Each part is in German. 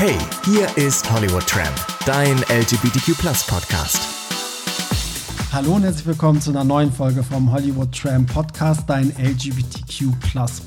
Hey, hier ist Hollywood Tramp, dein LGBTQ Podcast. Hallo und herzlich willkommen zu einer neuen Folge vom Hollywood Tram Podcast, dein LGBTQ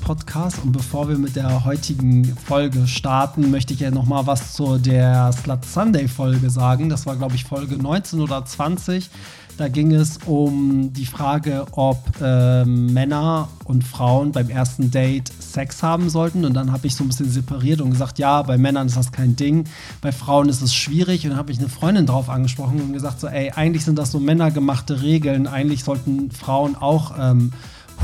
Podcast. Und bevor wir mit der heutigen Folge starten, möchte ich ja noch mal was zu der Slut Sunday Folge sagen. Das war, glaube ich, Folge 19 oder 20. Da ging es um die Frage, ob äh, Männer und Frauen beim ersten Date Sex haben sollten. Und dann habe ich so ein bisschen separiert und gesagt, ja, bei Männern ist das kein Ding, bei Frauen ist es schwierig. Und dann habe ich eine Freundin drauf angesprochen und gesagt, so, ey, eigentlich sind das so männergemachte Regeln. Eigentlich sollten Frauen auch ähm,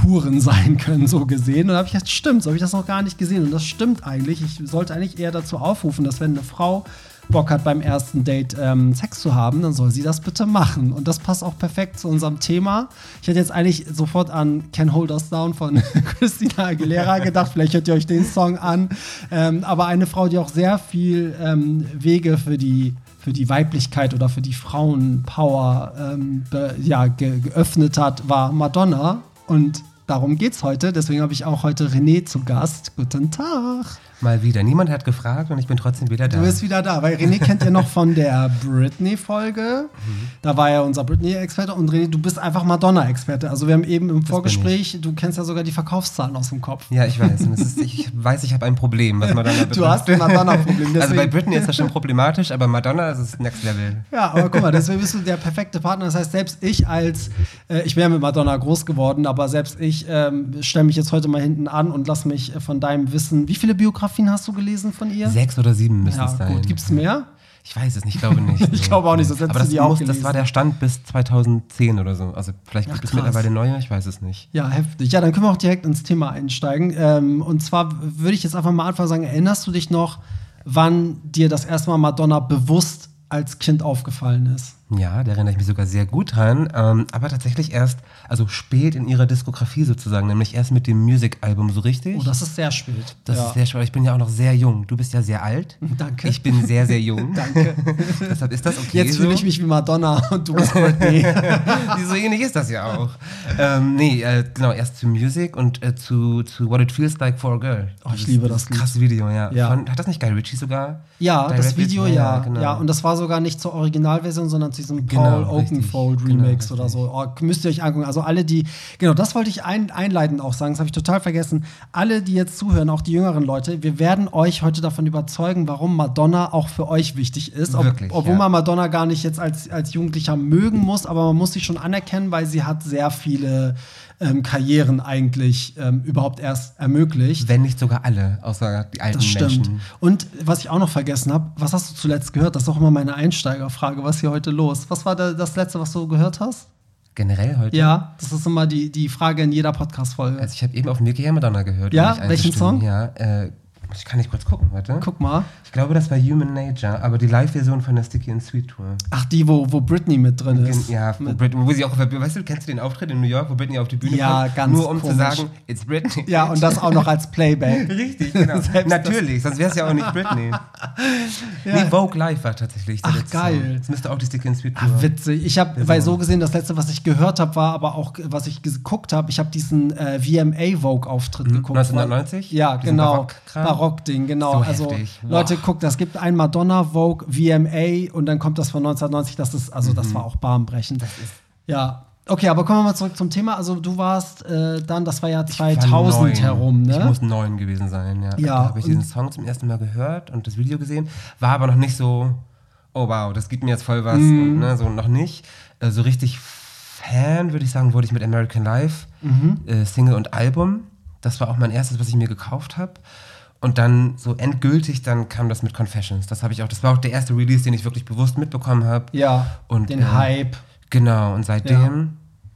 Huren sein können, so gesehen. Und da habe ich gesagt, stimmt, so habe ich das noch gar nicht gesehen. Und das stimmt eigentlich. Ich sollte eigentlich eher dazu aufrufen, dass wenn eine Frau Bock hat, beim ersten Date ähm, Sex zu haben, dann soll sie das bitte machen. Und das passt auch perfekt zu unserem Thema. Ich hätte jetzt eigentlich sofort an Can Hold Us Down von Christina Aguilera gedacht. Vielleicht hört ihr euch den Song an. Ähm, aber eine Frau, die auch sehr viel ähm, Wege für die für die Weiblichkeit oder für die Frauenpower ähm, ja, ge geöffnet hat, war Madonna. Und darum geht's heute. Deswegen habe ich auch heute René zu Gast. Guten Tag. Mal wieder. Niemand hat gefragt und ich bin trotzdem wieder da. Du bist wieder da, weil René kennt ihr noch von der Britney-Folge. Mhm. Da war ja unser Britney-Experte und René, du bist einfach Madonna-Experte. Also wir haben eben im das Vorgespräch, du kennst ja sogar die Verkaufszahlen aus dem Kopf. Ja, ich weiß. Ist, ich weiß, ich habe ein Problem, was Madonna betrifft. Du hast ein Madonna-Problem. Also bei Britney ist das schon problematisch, aber Madonna ist das Next Level. Ja, aber guck mal, deswegen bist du der perfekte Partner. Das heißt, selbst ich als, äh, ich wäre mit Madonna groß geworden, aber selbst ich ähm, stelle mich jetzt heute mal hinten an und lass mich von deinem Wissen, wie viele Biografien Biografien hast du gelesen von ihr? Sechs oder sieben müssen ja, es sein. Gut. Gibt es mehr? Ich weiß es nicht, ich glaube nicht. ich glaube auch nicht, das Aber das, muss, das war der Stand bis 2010 oder so. Also vielleicht gibt Ach, es mittlerweile neue, ich weiß es nicht. Ja, heftig. Ja, dann können wir auch direkt ins Thema einsteigen. Ähm, und zwar würde ich jetzt einfach mal anfangen sagen, erinnerst du dich noch, wann dir das erste Mal Madonna bewusst als Kind aufgefallen ist? Ja, da erinnere ich mich sogar sehr gut dran. Ähm, aber tatsächlich erst, also spät in ihrer Diskografie sozusagen, nämlich erst mit dem Music-Album so richtig. Oh, das ist sehr spät. Das ja. ist sehr spät. Ich bin ja auch noch sehr jung. Du bist ja sehr alt. Danke. Ich bin sehr, sehr jung. Danke. Deshalb ist das okay. Jetzt fühle ich mich wie Madonna und du bist Britney. so ähnlich ist das ja auch. ähm, nee, äh, genau, erst zu Music und äh, zu, zu What It Feels Like for a Girl. Oh, ich liebe das. das krasses Video, ja. ja. Von, hat das nicht Guy Ritchie sogar? Ja, Direct das Video, ja. Ja, genau. ja. Und das war sogar nicht zur Originalversion, sondern zu diesem genau, Paul Oakenfold genau, Remix genau, oder so. Oh, müsst ihr euch angucken. Also alle, die, genau, das wollte ich ein, einleitend auch sagen, das habe ich total vergessen. Alle, die jetzt zuhören, auch die jüngeren Leute, wir werden euch heute davon überzeugen, warum Madonna auch für euch wichtig ist. Ob, Wirklich, obwohl ja. man Madonna gar nicht jetzt als, als Jugendlicher mögen muss, aber man muss sie schon anerkennen, weil sie hat sehr viele ähm, Karrieren eigentlich ähm, überhaupt erst ermöglicht. Wenn nicht sogar alle, außer die alten das stimmt. Menschen. Und was ich auch noch vergessen habe, was hast du zuletzt gehört? Das ist auch immer meine Einsteigerfrage. Was ist hier heute los? Was war da, das letzte, was du gehört hast? Generell heute? Ja, das ist immer die, die Frage in jeder Podcast-Folge. Also ich habe eben auf Mickey Madonna gehört. Ja, welchen Song? Ja, äh, ich kann nicht kurz gucken, warte. Guck mal. Ich glaube, das war Human Nature, aber die Live-Version von der Sticky and Sweet Tour. Ach, die, wo, wo Britney mit drin ist. Ja, wo, Britney, wo sie auch, weißt du, kennst du den Auftritt in New York, wo Britney auf die Bühne ja, kommt? ganz Nur um komisch. zu sagen, it's Britney. Ja, und das auch noch als Playback. Richtig, genau. Natürlich, sonst wäre es ja auch nicht Britney. ja. Nee, Vogue Live war tatsächlich der Ach, geil. Song. Das müsste auch die Sticky and Sweet Tour. Ach, witzig. Ich habe, weil so gesehen, das letzte, was ich gehört habe, war aber auch, was ich geguckt habe, ich habe diesen äh, VMA Vogue-Auftritt mhm. geguckt. 1990? Ja, genau. Barock-Ding, genau. So also, wow. Leute, guckt, es gibt ein Madonna Vogue VMA und dann kommt das von 1990. Das ist, also, mhm. das war auch bahnbrechend. ja. Okay, aber kommen wir mal zurück zum Thema. Also du warst äh, dann, das war ja 2000 war herum, ne? Ich muss neun gewesen sein, ja. ja da habe ich diesen Song zum ersten Mal gehört und das Video gesehen. War aber noch nicht so, oh wow, das gibt mir jetzt voll was. Mhm. Ne, so noch nicht. Äh, so richtig Fan, würde ich sagen, wurde ich mit American Life, mhm. äh, Single und Album. Das war auch mein erstes, was ich mir gekauft habe. Und dann so endgültig, dann kam das mit Confessions. Das habe ich auch, das war auch der erste Release, den ich wirklich bewusst mitbekommen habe. Ja. Und den äh, Hype. Genau. Und seitdem ja.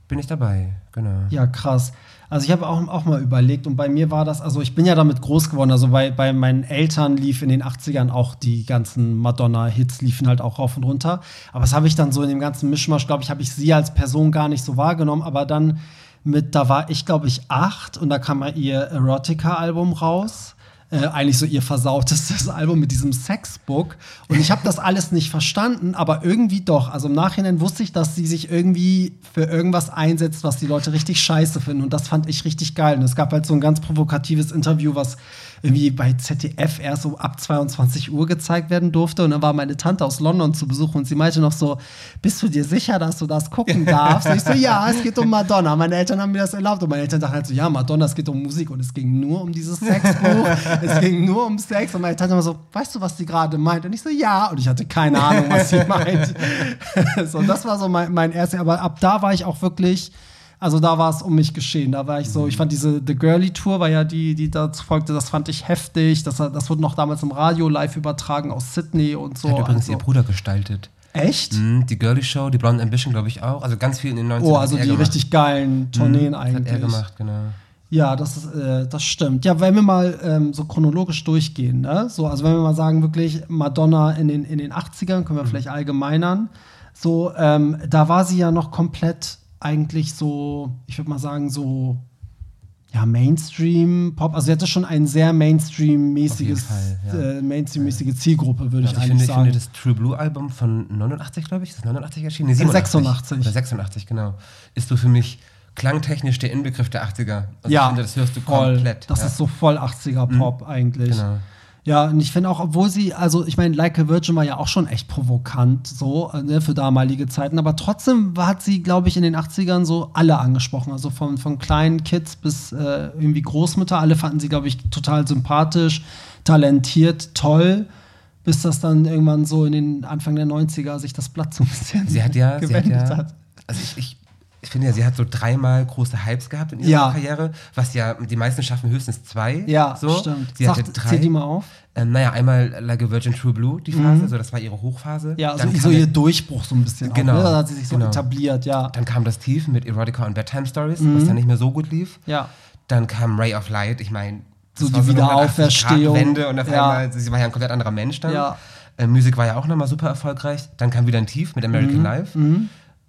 bin ich dabei. Genau. Ja, krass. Also ich habe auch, auch mal überlegt und bei mir war das, also ich bin ja damit groß geworden, also bei, bei meinen Eltern lief in den 80ern auch die ganzen Madonna-Hits, liefen halt auch rauf und runter. Aber das habe ich dann so in dem ganzen Mischmasch, glaube ich, habe ich sie als Person gar nicht so wahrgenommen, aber dann mit, da war ich, glaube ich, acht und da kam mal ihr Erotica-Album raus äh, eigentlich so ihr versautestes Album mit diesem Sexbook. Und ich habe das alles nicht verstanden, aber irgendwie doch. Also im Nachhinein wusste ich, dass sie sich irgendwie für irgendwas einsetzt, was die Leute richtig scheiße finden. Und das fand ich richtig geil. Und es gab halt so ein ganz provokatives Interview, was irgendwie bei ZDF erst so ab 22 Uhr gezeigt werden durfte. Und dann war meine Tante aus London zu Besuch und sie meinte noch so, bist du dir sicher, dass du das gucken darfst? Und ich so, ja, es geht um Madonna. Meine Eltern haben mir das erlaubt. Und meine Eltern dachten halt so, ja, Madonna, es geht um Musik. Und es ging nur um dieses Sexbuch. es ging nur um Sex. Und meine Tante immer so, weißt du, was sie gerade meint? Und ich so, ja. Und ich hatte keine Ahnung, was sie meint. so, das war so mein, mein erster. Aber ab da war ich auch wirklich also da war es um mich geschehen. Da war ich so, ich fand diese The Girly Tour war ja die, die dazu folgte, das fand ich heftig. Das, das wurde noch damals im Radio live übertragen aus Sydney und so. Hat übrigens also. ihr Bruder gestaltet. Echt? Mhm, die Girly Show, die Blonde Ambition, glaube ich auch. Also ganz viel in den 90ern. Oh, also die gemacht. richtig geilen Tourneen Mhm, eigentlich. Hat er gemacht, genau. Ja, das, ist, äh, das stimmt. Ja, wenn wir mal ähm, so chronologisch durchgehen, ne? So, also wenn wir mal sagen, wirklich Madonna in den, in den 80ern, können wir vielleicht allgemeinern. So, ähm, da war sie ja noch komplett eigentlich so, ich würde mal sagen, so ja, Mainstream-Pop. Also sie hatte schon ein sehr Mainstream-mäßiges, ja. äh, Mainstream-mäßige Zielgruppe, würde Also ich ich, eigentlich finde, ich sagen. finde das True Blue Album von 89, glaube ich, ist das 89 erschienen? Nee, 86. Oder 86, genau. Ist so für mich klangtechnisch der Inbegriff der 80er. Also ja, ich finde, das hörst du voll. komplett. Das ja. Mhm. ist so voll 80er-Pop eigentlich. Genau. Ja, und ich finde auch, obwohl sie, also ich meine, Like a Virgin war ja auch schon echt provokant, so, ne, für damalige Zeiten, aber trotzdem hat sie, glaube ich, in den 80ern so alle angesprochen, also von, von kleinen Kids bis äh, irgendwie Großmütter, alle fanden sie, glaube ich, total sympathisch, talentiert, toll, bis das dann irgendwann so in den Anfang der 90er sich das Blatt so ein bisschen Sie hat ja, sie hat gewendet ja, hat. also ich, ich, ich finde ja, sie hat so dreimal große Hypes gehabt in ihrer Ja. Karriere, was ja die meisten schaffen höchstens zwei. Ja, so. stimmt. Sie hatte Sag, drei. zähl die mal auf. Ähm, naja, einmal Like a Virgin True Blue, die Phase, so das war ihre Hochphase. Mhm. Ja, also Dann so ihr Durchbruch so ein bisschen Genau, auch, ne? Da hat sie sich so genau. etabliert, ja. Dann kam das Tief mit Erotica und Bedtime Stories, was dann nicht mehr so gut lief. Ja. Dann kam Ray of Light, ich meine, So die Wiederauferstehung. Wende und auf Ja. einmal, sie war ja ein komplett anderer Mensch dann. Ja. Äh, Musik war ja auch nochmal super erfolgreich. Dann kam wieder ein Tief mit American Mhm. Life.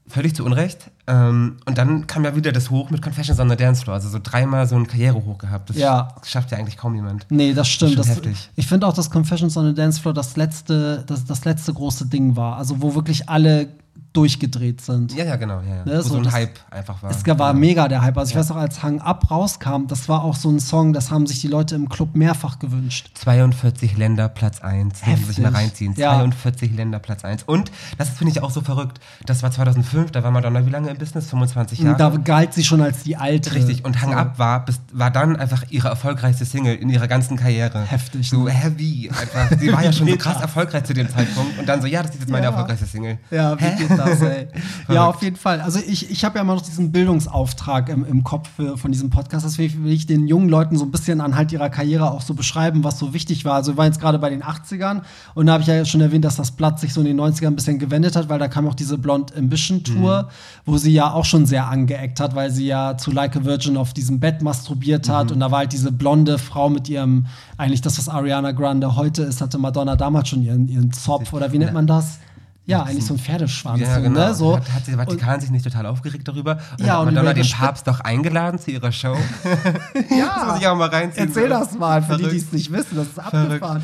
Völlig zu Unrecht. Ähm, und dann kam ja wieder das Hoch mit Confessions on the Dance Floor. Also so dreimal so ein Karrierehoch gehabt. Das Ja. schafft ja eigentlich kaum jemand. Nee, das stimmt. Das, heftig. ich finde auch, dass Confessions on the Dance Floor das letzte, das, das letzte große Ding war. Also wo wirklich alle durchgedreht sind. Ja, ja, genau. Ja, ja. Ne, Wo so so ein das- Hype einfach war. Es war Genau. mega der Hype. Also ich weiß noch, als Hang Up rauskam, das war auch so ein Song, das haben sich die Leute im Club mehrfach gewünscht. 42 Länder Platz 1. Müssen Sie sich mal Heftig. reinziehen. Ja. 42 Länder Platz 1. Und, das finde ich auch so verrückt, das war 2005, da war Madonna wie lange im Business? 25 Jahre? Da galt sie schon als die alte. Richtig, und Hang So. Up war, bis, war dann einfach ihre erfolgreichste Single in ihrer ganzen Karriere. Heftig, So ne? heavy. Einfach. Sie war ja schon so krass erfolgreich zu dem Zeitpunkt. Und dann so, ja, das ist jetzt meine Ja. erfolgreichste Single. Ja, wie geht das, ey? ja, auf jeden Fall. Also ich, ich habe ja immer noch diesen Bildungsauftrag im, im Kopf von diesem Podcast. Deswegen will ich den jungen Leuten so ein bisschen anhand ihrer Karriere auch so beschreiben, was so wichtig war. Also wir waren jetzt gerade bei den 80ern und da habe ich ja schon erwähnt, dass das Blatt sich so in den 90ern ein bisschen gewendet hat, weil da kam auch diese Blonde Ambition Tour, wo sie ja auch schon sehr angeeckt hat, weil sie ja zu Like a Virgin auf diesem Bett masturbiert hat und da war halt diese blonde Frau mit ihrem, eigentlich das, was Ariana Grande heute ist, hatte Madonna damals schon ihren, ihren Zopf oder wie nennt man das? Ja, eigentlich so ein Pferdeschwanz. Ja, so, genau. ne? so. Hat, hat der Vatikan sich nicht total aufgeregt darüber? Und Ja, hat und Madonna über den Papst doch eingeladen zu ihrer Show. ja, das muss ich auch mal reinziehen. Erzähl das mal, für die, die Verrückt. es nicht wissen. Das ist abgefahren.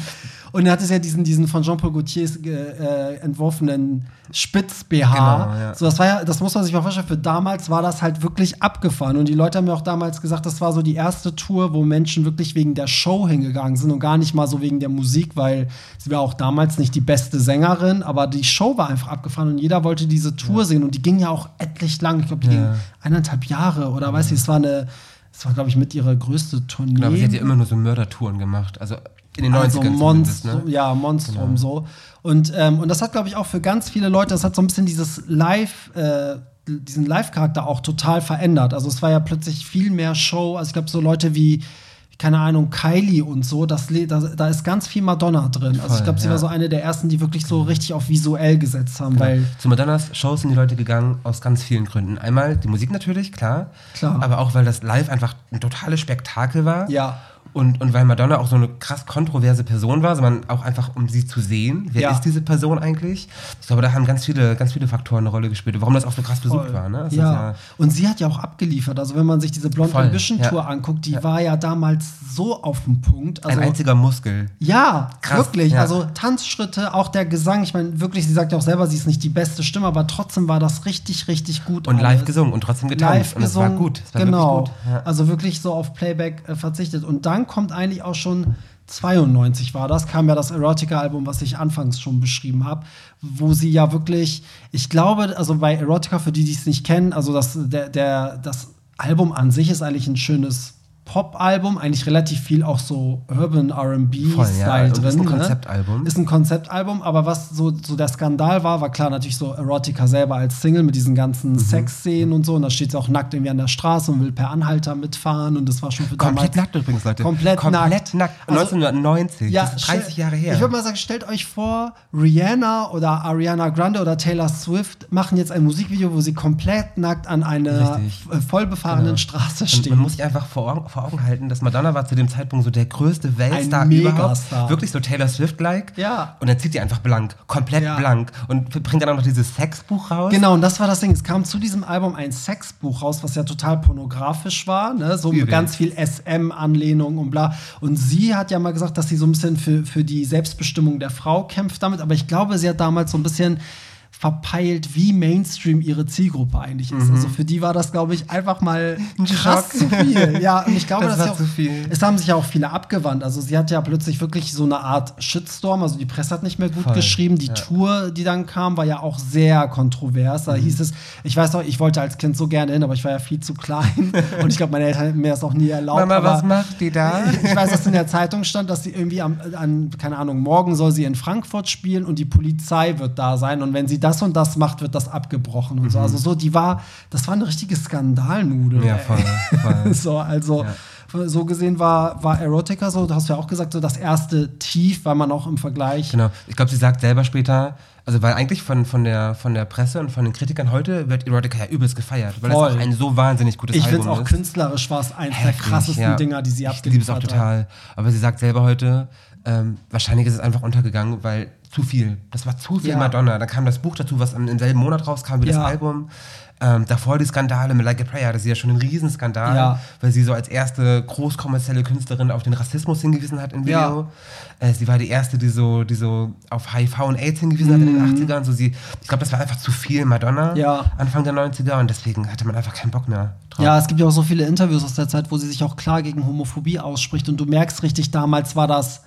Und er hat es ja diesen, diesen von Jean-Paul Gaultiers äh, entworfenen Spitz-BH. Genau, ja. So, das war ja, das muss man sich mal vorstellen, für damals war das halt wirklich abgefahren. Und die Leute haben mir auch damals gesagt, das war so die erste Tour, wo Menschen wirklich wegen der Show hingegangen sind und gar nicht mal so wegen der Musik, weil sie war auch damals nicht die beste Sängerin, aber die Show war einfach abgefahren und jeder wollte diese Tour sehen. Und die ging ja auch etlich lang. Ich glaube, die Ja. ging eineinhalb Jahre oder weiß ich, es war eine, es war, glaube ich, mit ihrer größte Tournee. Genau, aber sie hat ja immer nur so Mördertouren gemacht. Also in den 90ern Also Monstrum, ne? Genau. ja, Monstrum so. Und, ähm, und das hat, glaube ich, auch für ganz viele Leute, das hat so ein bisschen dieses Live, äh, diesen Live-Charakter auch total verändert. Also es war ja plötzlich viel mehr Show. Also ich glaube, so Leute wie, keine Ahnung, Kylie und so, das, da, da ist ganz viel Madonna drin. also ich Voll, glaube, sie ja. war so eine der ersten, die wirklich so richtig auf visuell gesetzt haben, weil Zu Madonnas Shows sind die Leute gegangen aus ganz vielen Gründen. Einmal die Musik natürlich, klar. Klar. Aber auch, weil das live einfach ein totales Spektakel war. Ja. Und, und weil Madonna auch so eine krass kontroverse Person war, sondern auch einfach, um sie zu sehen. Wer Ja. ist diese Person eigentlich? Ich glaube, da haben ganz viele, ganz viele Faktoren eine Rolle gespielt, warum das auch so krass besucht Voll. war. Ne? Ist Ja. und sie hat ja auch abgeliefert. Also wenn man sich diese Blonde Voll, Ambition Tour ja. anguckt, die war ja damals so auf dem Punkt. Also ein einziger Muskel. Ja, Krass, wirklich. ja. Also Tanzschritte, auch der Gesang. Ich meine, wirklich, sie sagt ja auch selber, sie ist nicht die beste Stimme, aber trotzdem war das richtig, richtig gut. Und alles. live gesungen und trotzdem getanzt. Live und es gesungen. war gut. Es war genau. wirklich gut. Ja. Also wirklich so auf Playback äh, verzichtet. Und dann dann kommt eigentlich auch schon 92 war das, kam ja das Erotica-Album, was ich anfangs schon beschrieben habe, wo sie ja wirklich, ich glaube, also bei Erotica, für die, die es nicht kennen, also das, der, der, das Album an sich ist eigentlich ein schönes Pop-Album, eigentlich relativ viel auch so Urban RB-Style ja. drin. Ist ein ne? Konzeptalbum. Ist ein Konzeptalbum, aber was so, so der Skandal war, war klar natürlich so Erotica selber als Single mit diesen ganzen Mhm. Sexszenen und so. Und da steht sie auch nackt irgendwie an der Straße und will per Anhalter mitfahren. Und das war schon für Komplett damals nackt übrigens, Leute. Komplett, Komplett nackt. nackt. Also- 1990. Ja, das ist 30 stell- Jahre her. Ich würde mal sagen, stellt euch vor, Rihanna oder Ariana Grande oder Taylor Swift machen jetzt ein Musikvideo, wo sie komplett nackt an einer Richtig. vollbefahrenen Genau. Straße Und stehen. man muss sich einfach vor Augen, vor Augen halten, dass Madonna war zu dem Zeitpunkt so der größte Weltstar Ein überhaupt. Megastar. Wirklich so Taylor Swift-like. Ja. Und dann zieht die einfach blank, komplett Ja. blank. Und bringt dann auch noch dieses Sexbuch raus. Genau, und das war das Ding. Es kam zu diesem Album ein Sexbuch raus, was ja total pornografisch war, ne? so mit Übel. ganz viel SM-Anlehnung und bla. Und sie hat ja mal gesagt, dass sie so ein bisschen für, für die Selbstbestimmung der Frau kämpft damit, aber ich glaube, sie hat damals so ein bisschen verpeilt, wie Mainstream ihre Zielgruppe eigentlich ist. Also für die war das, glaube ich, einfach mal krass Mhm. Schock. zu viel. Ja, und ich glaube, Das dass war auch, zu viel. es haben sich ja auch viele abgewandt. Also sie hat ja plötzlich wirklich so eine Art Shitstorm, also die Presse hat nicht mehr gut Voll, geschrieben. Die ja. Tour, die dann kam, war ja auch sehr kontrovers. Mhm. Da hieß es, ich weiß auch, ich wollte als Kind so gerne hin, aber ich war ja viel zu klein. Und ich glaube, meine Eltern hätten mir das auch nie erlaubt. Mama, aber was macht die da? ich weiß, dass in der Zeitung stand, dass sie irgendwie am, an, keine Ahnung, morgen soll sie in Frankfurt spielen und die Polizei wird da sein. Und wenn sie das und das macht, wird das abgebrochen und so. Also so, die war, das war eine richtige Skandalnudel. Mhm. Ja, voll, voll. so, also so gesehen war, war Erotica so, du hast ja auch gesagt, so das erste Tief, weil man auch im Vergleich. Genau. Ich glaube, sie sagt selber später, also weil eigentlich von, von, der, von der Presse und von den Kritikern heute wird Erotica ja übelst gefeiert, weil Voll. es auch ein so wahnsinnig gutes Ich Album finde es auch ist. künstlerisch war es eins der krassesten ja. Dinger, die sie Ich liebe es auch hat. total. Aber sie sagt selber heute, ähm, wahrscheinlich ist es einfach untergegangen, weil zu viel. Das war zu viel Ja. Madonna. Da kam das Buch dazu, was im, selben Monat rauskam wie Ja. das Album. Ähm, davor die Skandale mit Like a Prayer, das ist ja schon ein Riesenskandal, Ja. weil sie so als erste großkommerzielle Künstlerin auf den Rassismus hingewiesen hat im Video. Äh, sie war die erste, die so, die so auf HIV und AIDS hingewiesen hat in den 80ern. So sie, ich glaube, das war einfach zu viel Madonna Mhm. Ja. Anfang der 90er und deswegen hatte man einfach keinen Bock mehr drauf. Ja, es gibt ja auch so viele Interviews aus der Zeit, wo sie sich auch klar gegen Homophobie ausspricht und du merkst richtig, damals war das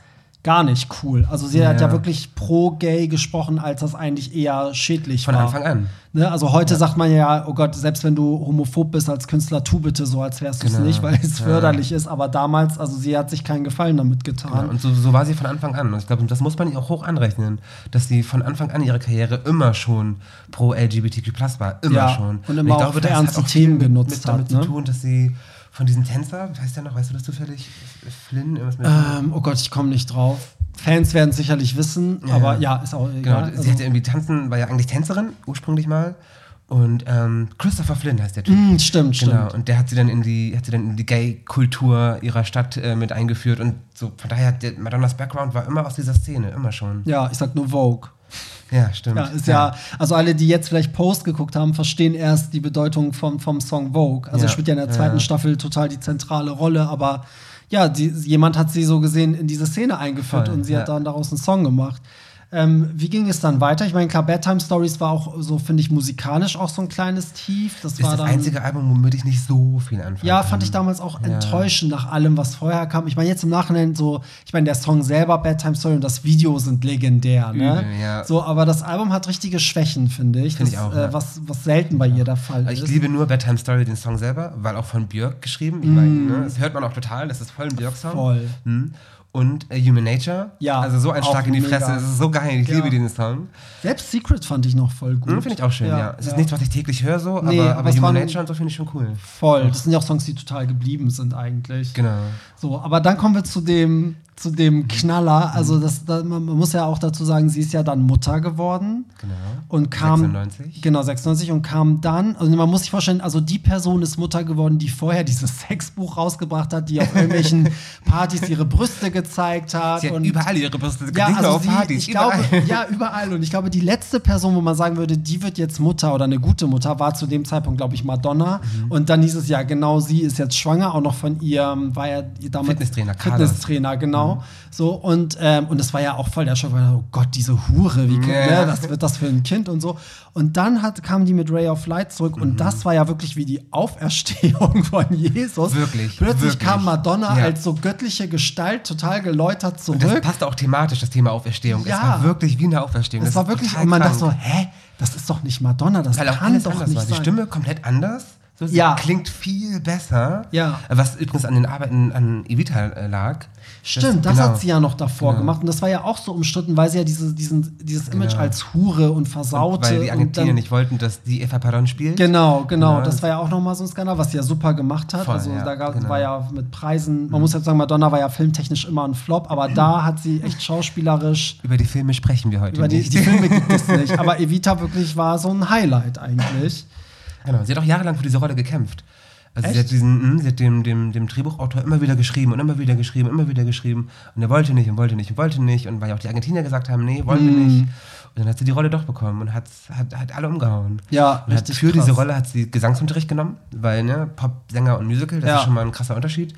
gar nicht cool. Also sie hat ja Ja. wirklich pro gay gesprochen, als das eigentlich eher schädlich Von war. Anfang an. Ne? Also heute sagt man ja, oh Gott, selbst wenn du homophob bist als Künstler, tu bitte so, als wärst du es Genau. nicht, weil es Ja. förderlich ist. Aber damals, also sie hat sich keinen Gefallen damit getan. Ja, und so, so war sie von Anfang an. Und ich glaube, das muss man ihr auch hoch anrechnen, dass sie von Anfang an ihrer Karriere immer schon pro LGBTQ war. Immer Ja, schon. und immer auch für ernste Themen genutzt mit damit hat, ne? zu tun, dass sie von diesem Tänzer, weißt du ja noch, weißt du das zufällig? Flynn, irgendwas mit. ähm, oh Gott, ich komme nicht drauf. Fans werden es sicherlich wissen, Ja. aber ja, ist auch genau, egal. sie Also- irgendwie tanzen, war ja eigentlich Tänzerin ursprünglich mal. Und ähm, Christopher Flynn heißt der Typ. Mm, stimmt, Genau, stimmt. und der hat sie dann in die, hat sie dann in die Gay-Kultur ihrer Stadt äh, mit eingeführt und so, von daher, der Madonnas Background war immer aus dieser Szene, immer schon. Ja, ich sag nur Vogue. Ja, stimmt. Ja, ist ja, also alle, die jetzt vielleicht Post geguckt haben, verstehen erst die Bedeutung vom, vom Song Vogue. Also Ja, spielt ja in der zweiten ja. Staffel total die zentrale Rolle, aber ja, die, jemand hat sie so gesehen in diese Szene eingeführt Voll, und sie ja. hat dann daraus einen Song gemacht. Ähm, wie ging es dann weiter? Ich meine, klar, Bedtime Stories war auch so, finde ich, musikalisch auch so ein kleines Tief. Das ist war das dann. einzige Album, womit ich nicht so viel anfangen Ja, fand ich damals auch enttäuschend nach allem, was vorher kam. Ich meine, jetzt im Nachhinein so, ich meine, der Song selber, Bedtime Story und das Video sind legendär, ne? Übel, ja. So, aber das Album hat richtige Schwächen, finde ich. Find Das, ich auch, äh, ja. was, was selten bei ihr der Fall Ich ist. liebe nur Bedtime Story, den Song selber, weil auch von Björk geschrieben. Ich meine, ne, das hört man auch total, das ist voll ein Björk-Song. Mm. Voll. Mhm. Und äh, Human Nature. Ja, Also so ein Schlag in die mega. Fresse. Das ist so geil. Ich Ja. liebe diesen Song. Selbst Secret fand ich noch voll gut. Mhm, finde ich auch schön, ja. Es ist nichts, was ich täglich höre, so, Nee, aber, aber aber Human Nature und so finde ich schon cool. Voll. Das sind ja auch Songs, die total geblieben sind eigentlich. Genau. So, aber dann kommen wir zu dem, zu dem Knaller. Also das, da, man muss ja auch dazu sagen, sie ist ja dann Mutter geworden. Genau. Und kam. 96. Genau, 96 und kam dann, also man muss sich vorstellen, also die Person ist Mutter geworden, die vorher dieses Sexbuch rausgebracht hat, die auf irgendwelchen Partys ihre Brüste gezeigt hat. Sie hat und überall ihre Brüste, ja, nicht nur also auf sie, Partys, ich glaube, überall. ja, überall. Und ich glaube, die letzte Person, wo man sagen würde, die wird jetzt Mutter oder eine gute Mutter, war zu dem Zeitpunkt, glaube ich, Madonna. Mhm. Und dann hieß es ja, genau, sie ist jetzt schwanger, auch noch von ihrem, war ja damals Fitnesstrainer, Carlos. Fitnesstrainer, genau. Genau. So, und, ähm, und das war ja auch voll der Schock, weil, oh Gott, diese Hure, wie Ja. ne, was wird das für ein Kind und so. Und dann hat, kamen die mit Ray of Light zurück Mhm. und das war ja wirklich wie die Auferstehung von Jesus. Wirklich, Plötzlich wirklich. kam Madonna Ja. als so göttliche Gestalt total geläutert Und das zurück. passte auch thematisch, das Thema Auferstehung. Ja. Es war wirklich wie eine Auferstehung. Das war wirklich, und man krank. dachte so, hä, das ist doch nicht Madonna, das Weil kann doch nicht war. Die sein. Stimme komplett anders. So, Ja. klingt viel besser. Ja. Was übrigens an den Arbeiten an Evita äh, lag. Stimmt, das, genau. hat sie ja noch davor Genau. gemacht. Und das war ja auch so umstritten, weil sie ja diese, diesen, dieses Image Genau. als Hure und versaute. Weil die und Argentinier dann- nicht wollten, dass die Eva Peron spielt. Genau, genau. Ja, das das- war ja auch nochmal so ein Skandal, was sie ja super gemacht hat. Voll, also ja, da gab, genau. war ja mit Preisen, man muss jetzt sagen, Madonna war ja filmtechnisch immer ein Flop, aber da hat sie echt schauspielerisch. Über die Filme sprechen wir heute Über die, nicht. die Filme gibt es nicht, aber Evita wirklich war so ein Highlight eigentlich. Genau, sie hat auch jahrelang für diese Rolle gekämpft. Also sie Echt? hat, diesen, mh, sie hat dem, dem, dem Drehbuchautor immer wieder geschrieben und immer wieder geschrieben, immer wieder geschrieben. Und er wollte nicht und wollte nicht und wollte nicht. Und weil ja auch die Argentinier gesagt haben, nee, wollen wir Mhm. nicht. Und dann hat sie die Rolle doch bekommen und hat, hat, hat alle umgehauen. Ja, und hat richtig für krass. diese Rolle hat sie Gesangsunterricht genommen, weil ne, Pop, Sänger und Musical, das Ja. ist schon mal ein krasser Unterschied.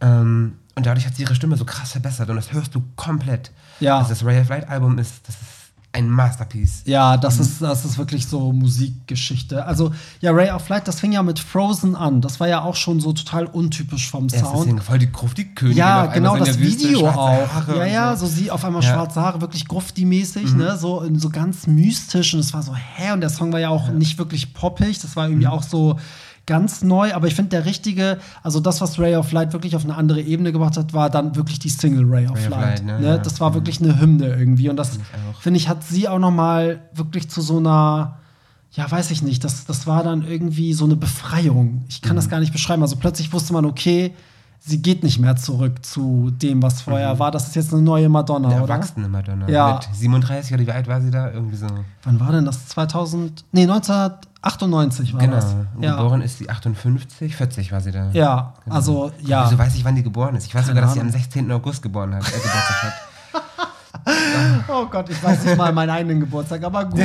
Ähm, und dadurch hat sie ihre Stimme so krass verbessert und das hörst du komplett. Ja. Also das Ray of Light Album ist, das ist ein Masterpiece. Ja, das, ist, das ist wirklich so Musikgeschichte. Also, ja, Ray of Light, das fing ja mit Frozen an. Das war ja auch schon so total untypisch vom Erste Sound. Single, voll die Gruft, die Königin. Ja, genau, das Wüste, Video auch. Ja, ja, so. so sie auf einmal Ja. Mhm. schwarze Haare, wirklich Grufti-mäßig, ne? So, so ganz mystisch. Und es war so, hä? Und der Song war ja auch nicht wirklich poppig. Das war irgendwie Mhm. auch so ganz neu. Aber ich finde, der richtige, also das, was Ray of Light wirklich auf eine andere Ebene gebracht hat, war dann wirklich die Single Ray of Ray of Light. Light, ne? ne? Das war wirklich eine Hymne irgendwie. Und das, finde ich, hat sie auch noch mal wirklich zu so einer ja, weiß ich nicht, das, das war dann irgendwie so eine Befreiung. Ich kann das Mhm. gar nicht beschreiben. Also plötzlich wusste man, okay, sie geht nicht mehr zurück zu dem, was vorher war. Das ist jetzt eine neue Madonna, Eine oder? erwachsene Madonna. Ja. Mit 37 oder wie alt war sie da? Irgendwie so. Wann war denn das? 2000? Nee, 1998 war Genau. das. Ja. Geboren ist sie 58, 40 war sie da. Ja, also ja. Wieso weiß ich, wann die geboren ist? Ich weiß Keine sogar, dass sie am Ahnung. 16. August geboren hat, äh, Geburtstag hat. Oh Gott, ich weiß nicht mal meinen eigenen Geburtstag, aber gut.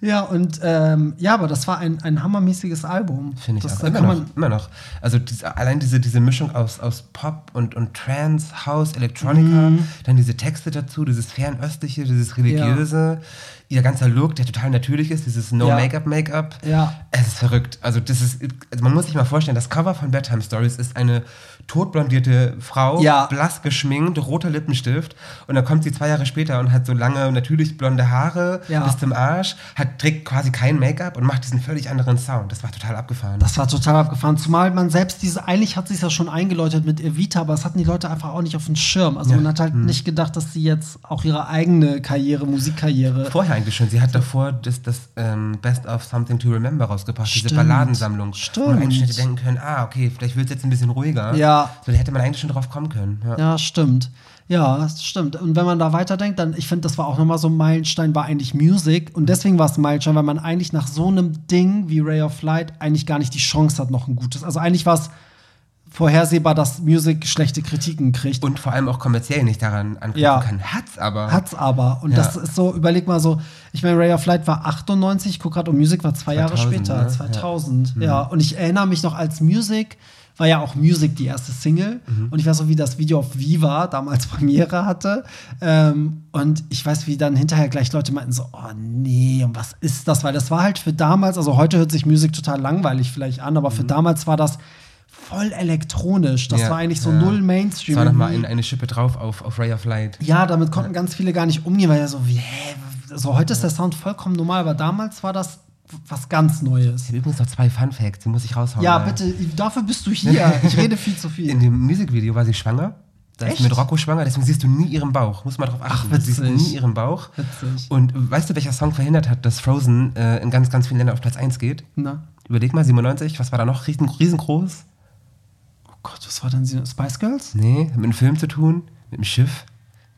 ja, und ähm, ja, aber das war ein, ein hammermäßiges Album. Finde ich das, auch. Immer kann noch, man, immer noch. Also dies, allein diese, diese Mischung aus, aus Pop und, und Trance, House, Electronica, Mhm. dann diese Texte dazu, dieses fernöstliche, dieses religiöse, ihr ganzer Look, der total natürlich ist, dieses Ja. No-Make-up-Make-up. Ja. Es ist verrückt. Also das ist, also man muss sich mal vorstellen, das Cover von Bedtime Stories ist eine totblondierte Frau, Ja. blass geschminkt, roter Lippenstift und dann kommt sie zwei Jahre später und hat so lange, natürlich blonde Haare Ja. bis zum Arsch, hat, trägt quasi kein Make-up und macht diesen völlig anderen Sound. Das war total abgefahren. Das war total abgefahren. Zumal man selbst diese, eigentlich hat sie es ja schon eingeläutet mit Evita, aber das hatten die Leute einfach auch nicht auf dem Schirm. Also Ja. man hat halt Mhm. nicht gedacht, dass sie jetzt auch ihre eigene Karriere, Musikkarriere. Vorher eigentlich schon. Sie hat davor das, das ähm, Best of Something to Remember rausgebracht, diese Stimmt. Balladensammlung. Stimmt. Wo man eigentlich hätte denken können, ah, okay, vielleicht wird es jetzt ein bisschen ruhiger. Ja. So, da hätte man eigentlich schon drauf kommen können. Ja. Ja, stimmt. Ja, das stimmt. Und wenn man da weiterdenkt, dann, ich finde, das war auch nochmal so ein Meilenstein, war eigentlich Music. Und deswegen war es ein Meilenstein, weil man eigentlich nach so einem Ding wie Ray of Light eigentlich gar nicht die Chance hat, noch ein gutes. Also eigentlich war es vorhersehbar, dass Music schlechte Kritiken kriegt. Und vor allem auch kommerziell nicht daran anknüpfen Ja. kann. Hat's aber. Hat's aber. Und Ja. das ist so, überleg mal so, ich meine, Ray of Light war 98, ich guck grad, und Music war zwei Jahre 2000, später, ne? 2000. Ja. und ich erinnere mich noch als Music, war ja auch Music die erste Single. Mhm. Und ich weiß so, wie das Video auf Viva damals Premiere hatte. Ähm, und ich weiß, wie dann hinterher gleich Leute meinten so, oh nee, und was ist das? Weil das war halt für damals, also heute hört sich Musik total langweilig vielleicht an, aber für damals war das voll elektronisch. Das Mhm. Ja, war eigentlich so ja. null Das Mainstream. war nochmal Irgendwie- eine Schippe drauf auf, auf Ray of Light. ja, damit konnten ganz viele gar nicht umgehen, weil ja so wie, hä, so heute ist der Sound vollkommen normal, aber damals war das was ganz Neues. Ich habe übrigens noch zwei Fun Facts, die muss ich raushauen. Ja, bitte, dafür bist du hier. Ich rede viel zu In viel. dem Musikvideo war sie schwanger. Da Echt? ist mit Rocco schwanger, deswegen siehst du nie ihren Bauch. Muss man drauf achten. Ach, du siehst witzig. nie ihren Bauch. Witzig. Und weißt du, welcher Song verhindert hat, dass Frozen äh, in ganz, ganz vielen Ländern auf Platz 1 geht? Na? Überleg mal, 97, was war da noch? Riesen, riesengroß? Oh Gott, was war denn? Spice Girls? Nee, hat mit einem Film zu tun, mit einem Schiff.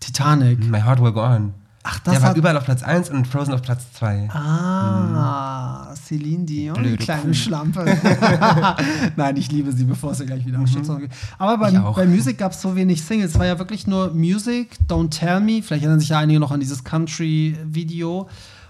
Titanic. My Heart Will Go On. Ach, das Der war hat- überall auf Platz 1 und Frozen auf Platz 2. Ah, Celine Dion, die Blöde kleine Kuh. Schlampe. Nein, ich liebe sie, bevor sie gleich wieder auf Shitstorm geht. Aber bei, bei Music gab es so wenig Singles. Es war ja wirklich nur Music, Don't Tell Me. Vielleicht erinnern sich ja einige noch an dieses Country-Video.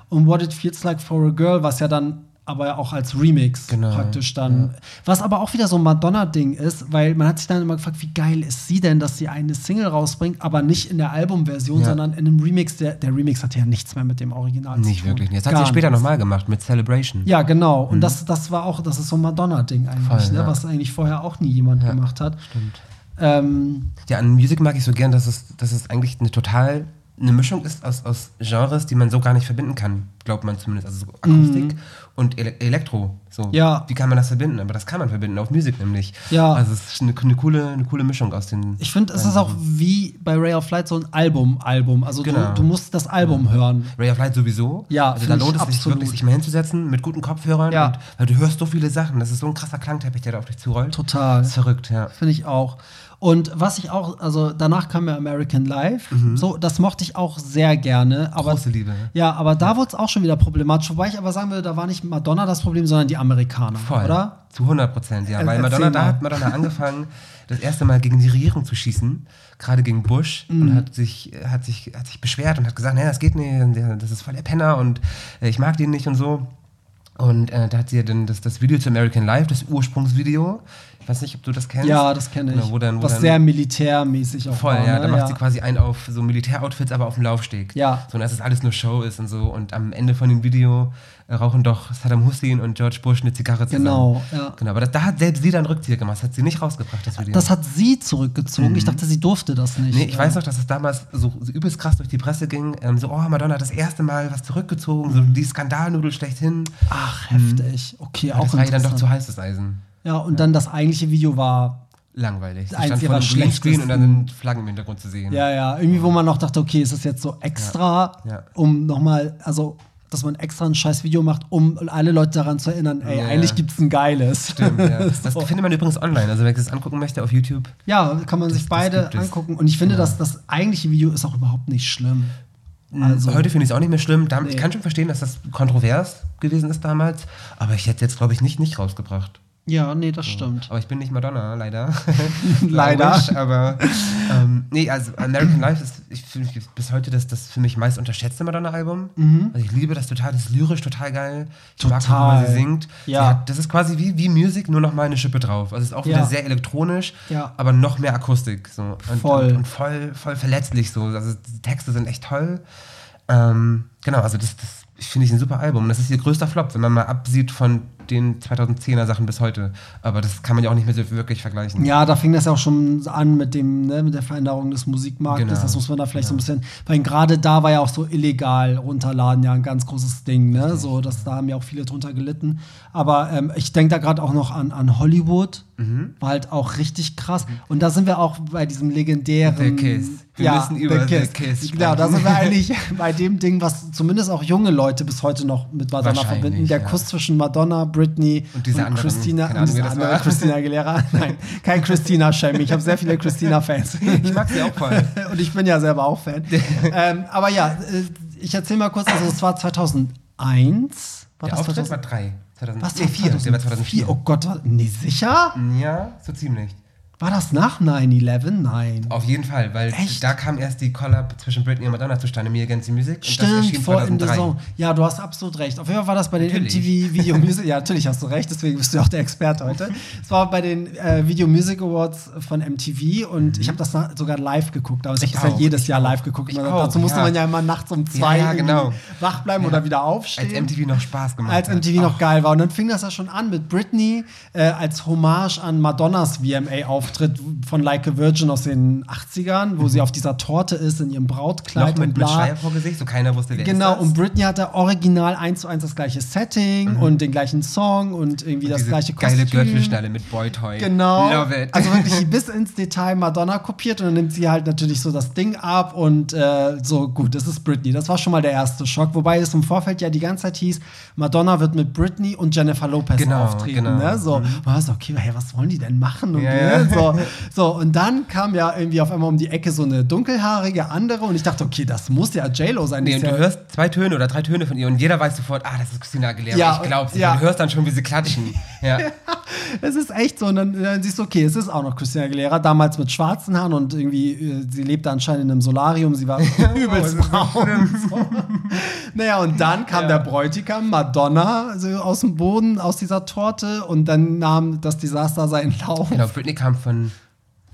Und What It Feels Like for a Girl, was ja dann aber auch als Remix Genau, praktisch dann. Was aber auch wieder so ein Madonna-Ding ist, weil man hat sich dann immer gefragt, wie geil ist sie denn, dass sie eine Single rausbringt, aber nicht in der Albumversion, Ja. sondern in einem Remix. Der, der Remix hat ja nichts mehr mit dem Original Nicht wirklich. Das hat sie später nochmal gemacht mit Celebration. Ja, genau. Und das, das war auch, das ist so ein Madonna-Ding eigentlich, Voll, ne? ja. was eigentlich vorher auch nie jemand gemacht hat. Stimmt. Ähm, Ja, an Musik mag ich so gern, dass es, dass es eigentlich eine total eine Mischung ist aus, aus Genres, die man so gar nicht verbinden kann, glaubt man zumindest. Also so Akustik und Ele Elektro. So. Ja. Wie kann man das verbinden? Aber das kann man verbinden, auf Musik nämlich. Ja. Also es ist eine, eine, coole, eine coole Mischung aus den. ich finde, es ist auch wie bei Ray of Light so ein Album-Album. Also Genau. du, du musst das Album hören. Ray of Light sowieso. Ja, also da lohnt es sich wirklich, sich mal hinzusetzen mit guten Kopfhörern. Ja. Und, weil du hörst so viele Sachen. Das ist so ein krasser Klangteppich, der da auf dich zurollt. Total. Das ist verrückt, ja. Finde ich auch. Und was ich auch, also danach kam ja American Life. So, das mochte ich auch sehr gerne. Aber, Mhm. Große Liebe. Ja, aber da wurde es auch schon wieder problematisch. Wobei ich aber sagen würde, da war nicht Madonna das Problem, sondern die Amerikaner, Voll. oder? Zu 100 Prozent, ja. Er- Weil Madonna, da hat Madonna angefangen, das erste Mal gegen die Regierung zu schießen, gerade gegen Bush, Mhm. und hat sich, hat, sich, hat sich beschwert und hat gesagt, nee, das geht nicht, das ist voll der Penner und äh, ich mag den nicht und so. Und äh, da hat sie ja dann das, das Video zu American Life, das Ursprungsvideo. Ich weiß nicht, ob du das kennst. Ja, das kenne ich. Genau, wo dann, wo Was dann, sehr militärmäßig auch Voll, war. ja, ne? da macht sie quasi einen auf so Militäroutfits, aber auf dem Laufsteg. Ja. So, und dass es alles nur Show ist und so. Und am Ende von dem Video äh, rauchen doch Saddam Hussein und George Bush eine Zigarre zusammen. Genau, ja. Genau, aber das, da hat selbst sie dann Rückzieher gemacht. Das hat sie nicht rausgebracht, das Video. Das hat sie zurückgezogen. Ich dachte, sie durfte das nicht. Mhm. nee, ich weiß noch, dass es damals so, so übelst krass durch die Presse ging. Ähm, so, oh, Madonna hat das erste Mal was zurückgezogen, so die Skandalnudel schlechthin. Ach, heftig. Okay, Aber auch das war ihr dann doch zu heißes Eisen. Ja, und dann das eigentliche Video war Langweilig. Sie stand vor einem Greenscreen und dann sind Flaggen im Hintergrund zu sehen. Ja, ja, irgendwie, wo man noch dachte, okay, ist das jetzt so extra, Ja, ja. um nochmal, also, dass man extra ein scheiß Video macht, um alle Leute daran zu erinnern, ey, Ja, eigentlich ja. gibt's ein geiles. Stimmt, ja. Das so. findet man übrigens online. Also, wer das angucken möchte auf YouTube. Ja, kann man sich das beide gibt es. angucken. Und ich finde, dass das eigentliche Video ist auch überhaupt nicht schlimm. Also, Heute finde ich es auch nicht mehr schlimm. Dam- Nee. Ich kann schon verstehen, dass das kontrovers gewesen ist damals. Aber ich hätte jetzt, glaube ich, nicht, nicht rausgebracht. Ja, nee, das stimmt. Aber ich bin nicht Madonna, leider. Leider. Logisch, aber ähm, nee, also American Life ist ich finde bis heute das, das für mich meist unterschätzte Madonna-Album. Also ich liebe das total, das ist lyrisch total geil. Ich mag, Mhm. Total. wie man sie singt. Ja. Sie hat, das ist quasi wie, wie Music, nur noch mal eine Schippe drauf. Also es ist auch wieder Ja. sehr elektronisch, Ja. aber noch mehr Akustik. So. Und, Voll. Und, und voll, voll verletzlich so. Also die Texte sind echt toll. Ähm, genau, also das, das finde ich ein super Album. Und das ist ihr größter Flop, wenn man mal absieht von den 2010er Sachen bis heute. Aber das kann man ja auch nicht mehr so wirklich vergleichen. Ja, da fing das ja auch schon an mit dem, ne, mit der Veränderung des Musikmarktes. Genau. Das muss man da vielleicht so ein bisschen, weil gerade da war ja auch so illegal runterladen ja ein ganz großes Ding, ne? So, das, da haben ja auch viele drunter gelitten. Aber ähm, ich denke da gerade auch noch an, an Hollywood. Mhm. War halt auch richtig krass. Und da sind wir auch bei diesem legendären. The Kiss. Wir müssen über The Kiss Genau, da sind wir eigentlich bei dem Ding, was zumindest auch junge Leute bis heute noch mit Madonna verbinden. Der ja. Kuss zwischen Madonna, Britney Und diese anderen, Christina. keine und Ahnung, diese andere. Christina Aguilera. Nein, kein Christina-Shaming. Ich habe sehr viele Christina-Fans. Ich mag sie auch voll. Und ich bin ja selber auch Fan. ähm, aber ja, äh, ich erzähle mal kurz, also es war 2001. War Der das Auftritt 2000? war drei. 2000, Was, nee, vier. Der war 2004. Oh Gott, nee, sicher? Ja, so ziemlich. War das nach 9-11? Nein. Auf jeden Fall, weil Echt? da kam erst die Collab zwischen Britney und Madonna zustande, Me Against the Music. Und das Stimmt, vor in the 2003. Zone. Ja, du hast absolut recht. Auf jeden Fall war das bei den Natürlich. MTV Video Music. Ja, natürlich hast du recht, deswegen bist du auch der Experte heute. Es war bei den äh, Video Music Awards von MTV und ich habe das sogar live geguckt. Aber ich habe Mhm. Ich das ja auch, jedes Jahr live geguckt. Und auch, dazu musste ja. man ja immer nachts um zwei ja, genau. wach bleiben oder wieder aufstehen. Als MTV noch Spaß gemacht als hat. MTV noch geil war. Und dann fing das ja schon an mit Britney äh, als Hommage an Madonnas VMA-Auftritt von Like a Virgin aus den 80ern, wo sie auf dieser Torte ist in ihrem Brautkleid Mhm. Noch mit, und mit. Schleier vor Gesicht, so keiner wusste, wer Genau, ist das. und Britney hatte original eins zu eins das gleiche Setting und den gleichen Song und irgendwie das Mhm. Diese gleiche Kostüm. geile Gürtelschnalle mit Boy-Toy. Genau. Love it. Also wirklich bis ins Detail Madonna kopiert und dann nimmt sie halt natürlich so das Ding ab und äh, so, gut, das ist Britney. Das war schon mal der erste Schock. Wobei es im Vorfeld ja die ganze Zeit hieß, Madonna wird mit Britney und Jennifer Lopez Genau, auftreten. genau. Ne? So, mhm. okay, hey, was wollen die denn machen? Und Ja, ne? ja. so, so, so, und dann kam ja irgendwie auf einmal um die Ecke so eine dunkelhaarige andere und ich dachte, okay, das muss ja J-Lo sein. Nee, und ja, du hörst zwei Töne oder drei Töne von ihr und jeder weiß sofort, ah, das ist Christina Aguilera. Ja, ich glaub's ja. Und Du hörst dann schon, wie sie klatschen. Ja. Es ist echt so. Und dann, dann siehst du, okay, es ist auch noch Christina Aguilera, damals mit schwarzen Haaren und irgendwie, äh, sie lebte anscheinend in einem Solarium, sie war übelst braun. So. Naja, und dann kam der Bräutigam, Madonna, so aus dem Boden, aus dieser Torte und dann nahm das Desaster seinen Lauf. Genau, Britney kam von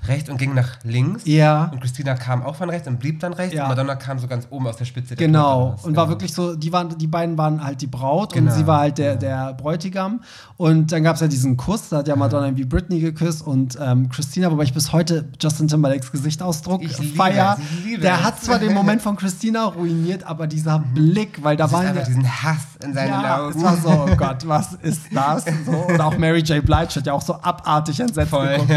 rechts und ging nach links. Ja. Und Christina kam auch von rechts und blieb dann rechts. Ja. Und Madonna kam so ganz oben aus der Spitze der Genau. Und war Genau. wirklich so, die, waren, die beiden waren halt die Braut Genau. und sie war halt der, der Bräutigam. Und dann gab es ja diesen Kuss, da hat ja Madonna irgendwie Britney geküsst und ähm, Christina, wobei ich bis heute Justin Timberlakes Gesichtsausdruck Ich liebe feier. liebe Der es. hat zwar den Moment von Christina ruiniert, aber dieser Blick, weil da Mhm. Waren einfach ja, diesen Hass in seinen ja, Augen. es war so, oh Gott, was ist das? So, und auch Mary J. Blige hat ja auch so abartig entsetzt Voll. geguckt.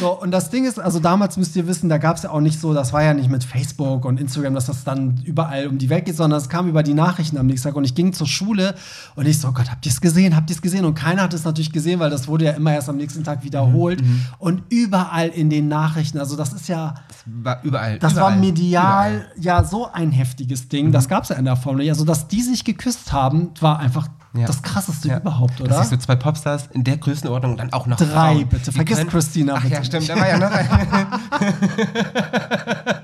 So, und das Ding ist, also damals müsst ihr wissen, da gab es ja auch nicht so, das war ja nicht mit Facebook und Instagram, dass das dann überall um die Welt geht, sondern es kam über die Nachrichten am nächsten Tag. Und ich ging zur Schule und ich so, oh Gott, habt ihr es gesehen? Habt ihr es gesehen? Und keiner hat es natürlich gesehen, weil das wurde ja immer erst am nächsten Tag wiederholt. Mhm, Und überall in den Nachrichten, also das ist ja, War überall. das überall, war medial Überall. ja so ein heftiges Ding. Das gab es ja in der Form nicht. Also, dass die sich geküsst haben, war einfach Ja. das krasseste Ja. überhaupt, Dass oder? sich so zwei Popstars in der Größenordnung und dann auch noch Drei, Frauen, bitte. Vergiss Christina, Ach bitte ja, stimmt, da war ja noch eine.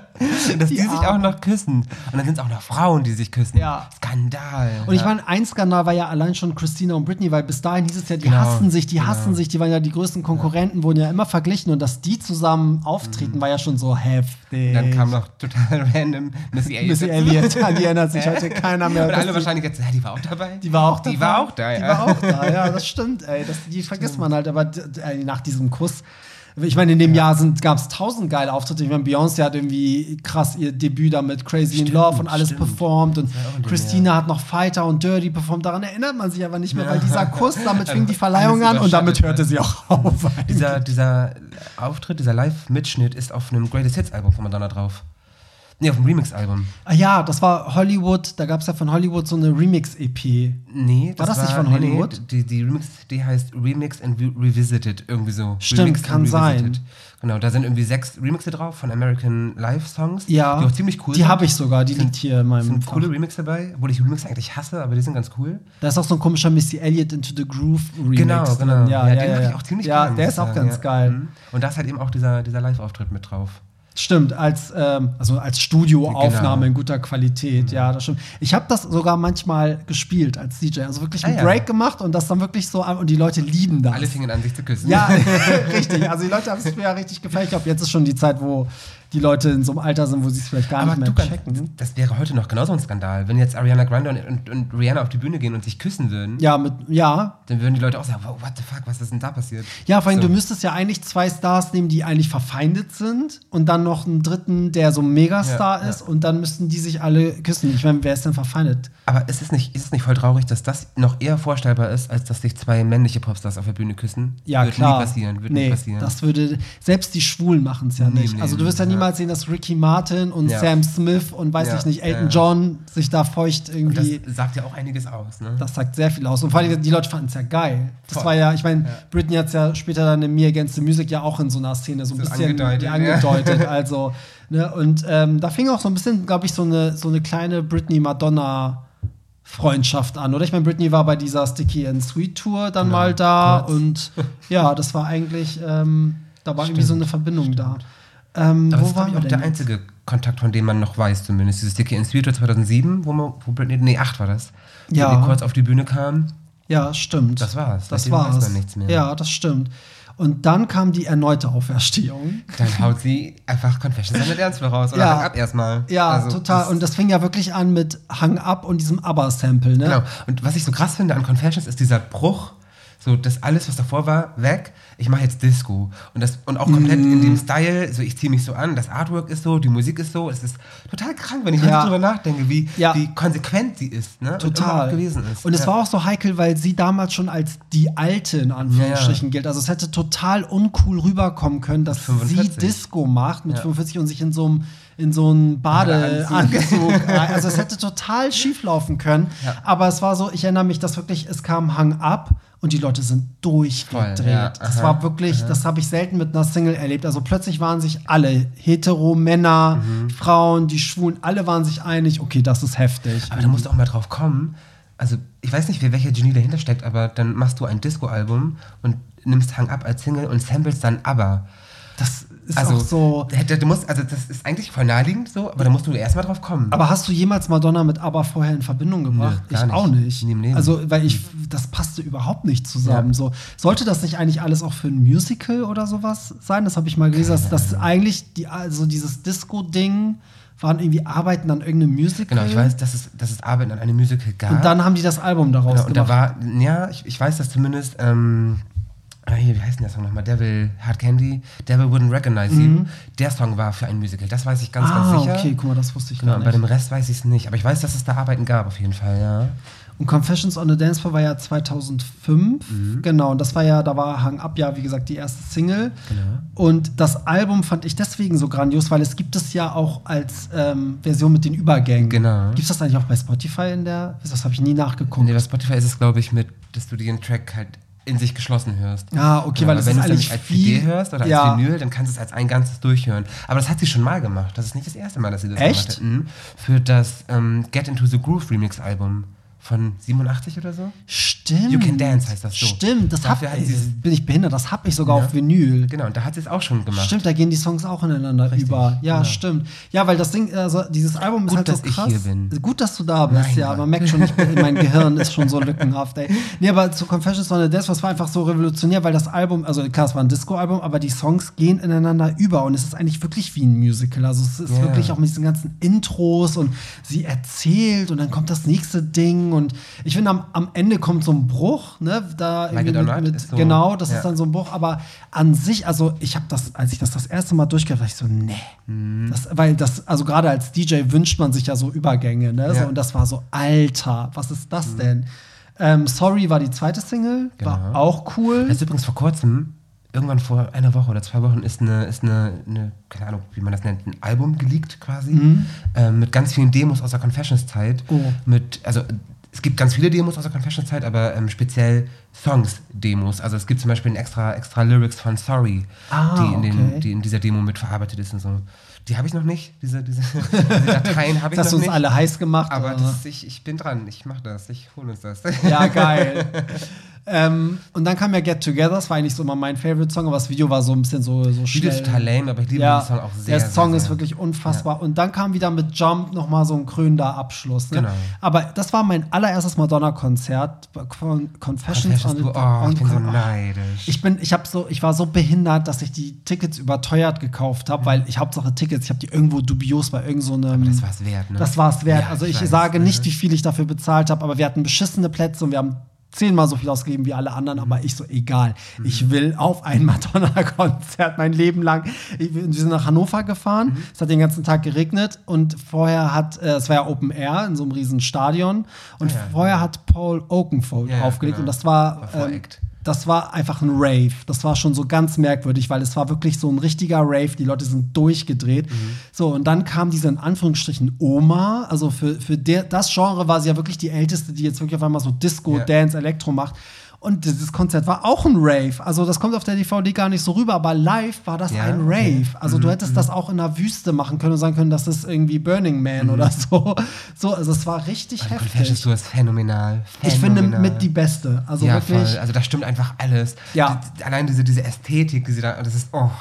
Dass die, Die sich auch noch küssen. Und dann sind es auch noch Frauen, die sich küssen. Ja. Skandal. Und ich meine, ein Skandal war ja allein schon Christina und Britney, weil bis dahin hieß es ja, die Genau, hassen sich, die genau. hassen sich, die waren ja die größten Konkurrenten, wurden ja immer verglichen und dass die zusammen auftreten, war ja schon so heftig. Mhm. Dann kam noch total random Missy Elliott. Missy. Elliott, an die erinnert sich heute keiner mehr. Und alle die- wahrscheinlich jetzt, ja, die war auch dabei. Die war auch da. Die war auch da, Die ja. war auch da, ja, das stimmt, ey. Das, die vergisst man halt, aber nach diesem Kuss. Ich meine, in dem Jahr gab es tausend geile Auftritte. Ich meine, Beyoncé hat irgendwie krass ihr Debüt da mit Crazy in Stimmt, Love und alles stimmt. performt. Und in Christina hat noch Fighter und Dirty performt. Daran erinnert man sich aber nicht mehr, weil Ja. dieser Kuss, damit fing die Verleihung an und damit hörte sie auch auf. Dieser, dieser Auftritt, dieser Live-Mitschnitt ist auf einem Greatest Hits-Album von Madonna drauf. Nee, auf dem Remix-Album. Ah ja, das war Hollywood, da gab es ja von Hollywood so eine Remix-EP. Nee, War das nicht von Hollywood? die, die Remix-CD heißt Remix and Re Revisited, irgendwie so. Stimmt, Remixed kann sein. Genau, da sind irgendwie sechs Remixe drauf von American Live-Songs. Ja, Die auch ziemlich cool Die sind. habe ich sogar, die liegt hier in meinem sind Fach. coole Remix dabei, obwohl ich Remix eigentlich hasse, aber die sind ganz cool. Da ist auch so ein komischer Missy Elliott Into the Groove Remix. Genau, drin. genau. Ja, ja, den ja, mag ja. ich auch ziemlich Ja, gerne, der ist auch sagen, ganz ja. geil. Mhm. Und da ist halt eben auch dieser, dieser Live-Auftritt mit drauf. Stimmt, als, ähm, also als Studioaufnahme Genau. in guter Qualität, ja, das stimmt. Ich habe das sogar manchmal gespielt als DJ, also wirklich einen Ah, ja. Break gemacht und das dann wirklich so, an- und die Leute lieben das. Alle fingen an, sich zu küssen. ja, richtig. Also die Leute haben es mir ja richtig gefallen. Ich glaube, jetzt ist schon die Zeit, wo die Leute in so einem Alter sind, wo sie es vielleicht gar Aber nicht mehr checken. das wäre heute noch genauso ein Skandal. Wenn jetzt Ariana Grande und, und, und Rihanna auf die Bühne gehen und sich küssen würden, Ja, mit, ja, dann würden die Leute auch sagen, what the fuck, was ist denn da passiert? Ja, vor allem, So. du müsstest ja eigentlich zwei Stars nehmen, die eigentlich verfeindet sind und dann noch einen dritten, der so ein Megastar Ja, ja. ist und dann müssten die sich alle küssen. Ich meine, wer ist denn verfeindet? Aber ist es, nicht, ist es nicht voll traurig, dass das noch eher vorstellbar ist, als dass sich zwei männliche Popstars auf der Bühne küssen? Ja, wird klar. nie passieren, wird nee, nie passieren. das würde, selbst die Schwulen machen es ja Nee, nicht. nee, also du wirst ja ja. Niemals sehen, dass Ricky Martin und Ja. Sam Smith und weiß Ja, ich nicht, Elton ja. John sich da feucht und das irgendwie. sagt ja auch einiges aus, ne? Das sagt sehr viel aus. Und vor allem, die Leute fanden es ja geil. Das Voll. war ja, ich meine, Britney hat es ja später dann in Me Against the Music ja auch in so einer Szene so ein bisschen angedeutet, ja. angedeutet. Also, ne, und ähm, da fing auch so ein bisschen, glaube ich, so eine, so eine kleine Britney-Madonna. Freundschaft an, oder? Ich meine, Britney war bei dieser Sticky and Sweet Tour dann Genau, mal da kurz. und ja, das war eigentlich, ähm, da war irgendwie so eine Verbindung da. Ähm, Aber das wo ist, glaub waren ich, wir auch der jetzt? einzige Kontakt, von dem man noch weiß, zumindest. Dieses Sticky in Sweet Tour 2007, wo, man, wo Britney, nee, 8 war das. Ja. Wo die kurz auf die Bühne kam. Ja, stimmt. Das war's. Das Seitdem weiß war's. man nichts mehr. Ja, das stimmt. Und dann kam die erneute Auferstehung. Dann haut sie einfach Confessions an der Dancefloor raus. Oder Ja. Hang ab erstmal. Ja, Also, total. das- Und das fing ja wirklich an mit Hang Up und diesem ABBA-Sample, ne? Genau. Und was ich so krass finde an Confessions ist dieser Bruch, so das alles, was davor war, weg. Ich mache jetzt Disco. Und, das, und auch komplett in Mhm. dem Style, so ich ziehe mich so an, das Artwork ist so, die Musik ist so. Es ist total krank, wenn ich Ja. drüber nachdenke, wie, Ja. wie konsequent sie ist. Ne? Und Total. auch gewesen ist. Und es Ja. war auch so heikel, weil sie damals schon als die Alte in Anführungsstrichen gilt. Also es hätte total uncool rüberkommen können, dass sie 45. Disco macht mit Ja. 45 und sich in so einem in so einen Badeanzug. rein- also es hätte total schief laufen können. Ja. Aber es war so, ich erinnere mich, dass wirklich, es kam Hang Up und die Leute sind durchgedreht. Voll, ja, das aha, war wirklich, das habe ich selten mit einer Single erlebt. Also plötzlich waren sich alle, hetero, Männer, Mhm. Frauen, die Schwulen, alle waren sich einig, okay, das ist heftig. Aber da musst du auch mal drauf kommen. Also, ich weiß nicht, wer welcher Genie dahinter steckt, aber dann machst du ein Disco-Album und nimmst Hang Up als Single und samplest dann aber. das ist Also, auch so. hätte- du musst, also das ist eigentlich voll naheliegend so, aber da musst du erstmal drauf kommen. Aber hast du jemals Madonna mit ABBA vorher in Verbindung gebracht? gar ich nicht. auch nicht. Im Leben. Also, weil ich, das passte überhaupt nicht zusammen. Ja. So, sollte das nicht eigentlich alles auch für ein Musical oder sowas sein? Das habe ich mal gelesen, dass, dass eigentlich die, also dieses Disco-Ding waren irgendwie Arbeiten an irgendeinem Musical. genau, ich weiß, dass es, dass es Arbeiten an einem Musical gab. Und dann haben die das Album daraus Genau, und da gemacht. war, ja, ich, ich weiß das zumindest, ähm, ah, hier, wie heißt denn der Song nochmal? Devil, Hard Candy, Devil Wouldn't Recognize You. Der Song war für ein Musical, das weiß ich ganz, Mhm. ah, ganz sicher. okay, guck mal, das wusste ich Genau, gar und bei nicht. dem Rest weiß ich es nicht. Aber ich weiß, dass es da Arbeiten gab, auf jeden Fall, ja. Und Confessions on the Dance Floor war ja 2005. Mhm. Genau, und das war ja, da war Hang Up ja, wie gesagt, die erste Single. Genau. Und das Album fand ich deswegen so grandios, weil es gibt es ja auch als ähm, Version mit den Übergängen. Genau. Gibt es das eigentlich auch bei Spotify in der? Das habe ich nie nachgeguckt. Nee, bei Spotify ist es, glaube ich, mit, dass du den Track halt in sich geschlossen hörst. Ah, okay, Ja, weil aber es wenn du es dann als CD hörst oder Ja. als Vinyl, dann kannst du es als ein ganzes durchhören. Aber das hat sie schon mal gemacht. Das ist nicht das erste Mal, dass sie das Echt? gemacht hat. Mhm. Für das ähm, Get Into the Groove Remix Album von 87 oder so. Stimmt. You Can Dance heißt das so. Stimmt, das hab, hat bin ich behindert, das habe ich sogar Ja. auf Vinyl. Genau, und da hat sie es auch schon gemacht. Stimmt, da gehen die Songs auch ineinander Richtig, über. Ja, ja. stimmt. Ja, weil das Ding, also dieses Album ist Gut, halt so dass ich krass. hier bin. Gut, dass du da bist, Mein ja. Gott. Man merkt schon, ich bin, mein Gehirn ist schon so lückenhaft, ey. Nee, aber zu Confessions on the Death, das war einfach so revolutionär, weil das Album, also klar, es war ein Disco-Album, aber die Songs gehen ineinander über und es ist eigentlich wirklich wie ein Musical. Also es ist Ja. wirklich auch mit diesen ganzen Intros und sie erzählt und dann kommt das nächste Ding und ich finde, am, am Ende kommt so ein Bruch, ne? Da Like mit, mit, so- genau, das ja. ist dann so ein Bruch, aber an sich, also ich habe das, als ich das das erste Mal durchgehört, war ich so, nee. Mhm. Das, weil das, also gerade als DJ wünscht man sich ja so Übergänge, ne? So, Ja. und das war so, Alter, was ist das denn? Ähm, Sorry war die zweite Single, war Genau. auch cool. Das ist übrigens vor kurzem, irgendwann vor einer Woche oder zwei Wochen, ist eine, ist eine, eine keine Ahnung, wie man das nennt, ein Album geleakt quasi. Ähm, mit ganz vielen Demos aus der Confessions-Zeit. Oh. Mit, also es gibt ganz viele Demos aus der Confessions-Zeit, aber ähm, speziell Songs-Demos. Also es gibt zum Beispiel ein extra, extra Lyrics von Sorry, Ah, die, in den, okay. die in dieser Demo mit verarbeitet ist und so. Die habe ich noch nicht, diese, diese, diese Dateien habe ich Das hast noch du uns nicht. alle heiß gemacht. aber oder? das, ich, ich bin dran, ich mache das, ich hole uns das. Ja, geil. ähm, und dann kam ja Get Together, das war eigentlich so mal mein Favorite-Song, aber das Video war so ein bisschen so, so Video schnell. ist total lame, aber ich liebe ja, den Song auch sehr. der Song sehr, ist wirklich unfassbar. Und dann kam wieder mit Jump noch mal so ein krönender Abschluss. Ne? Genau. Aber das war mein allererstes Madonna-Konzert. Con Confessions, Confessions on oh, ich bin so oh. neidisch. Ich bin, ich so, ich war so behindert, dass ich die Tickets überteuert gekauft habe, weil ich Hauptsache Tickets, ich habe die irgendwo dubios bei irgend so einem. das war's wert, ne? Das war es wert. Ja, also ich ich, weiß, sage ne? nicht, wie viel ich dafür bezahlt habe, aber wir hatten beschissene Plätze und wir haben zehnmal so viel ausgegeben wie alle anderen, aber ich so, egal. Mhm. Ich will auf ein Madonna-Konzert mein Leben lang. Ich, wir sind nach Hannover gefahren, Mhm. es hat den ganzen Tag geregnet und vorher hat, äh, es war ja Open Air in so einem riesen Stadion und Ah ja, vorher hat Paul Oakenfold Ja, ja, aufgelegt genau. und das war, War ähm. Das war einfach ein Rave. Das war schon so ganz merkwürdig, weil es war wirklich so ein richtiger Rave. Die Leute sind durchgedreht. Mhm. So, und dann kam diese in Anführungsstrichen Oma. Also für, für der, das Genre war sie ja wirklich die älteste, die jetzt wirklich auf einmal so Disco, Ja. Dance, Elektro macht. Und dieses Konzert war auch ein Rave. Also das kommt auf der DVD gar nicht so rüber, aber live war das Ja, ein okay. Rave. Also du hättest das auch in der Wüste machen können und sagen können, das ist irgendwie Burning Man oder so. So, also es war richtig Und heftig. Confessions Tour ist phänomenal. Ich finde phänomenal. mit die beste. Also ja, wirklich. voll. Also da stimmt einfach alles. Ja. Die, allein diese, diese Ästhetik, die sie da, das ist, oh,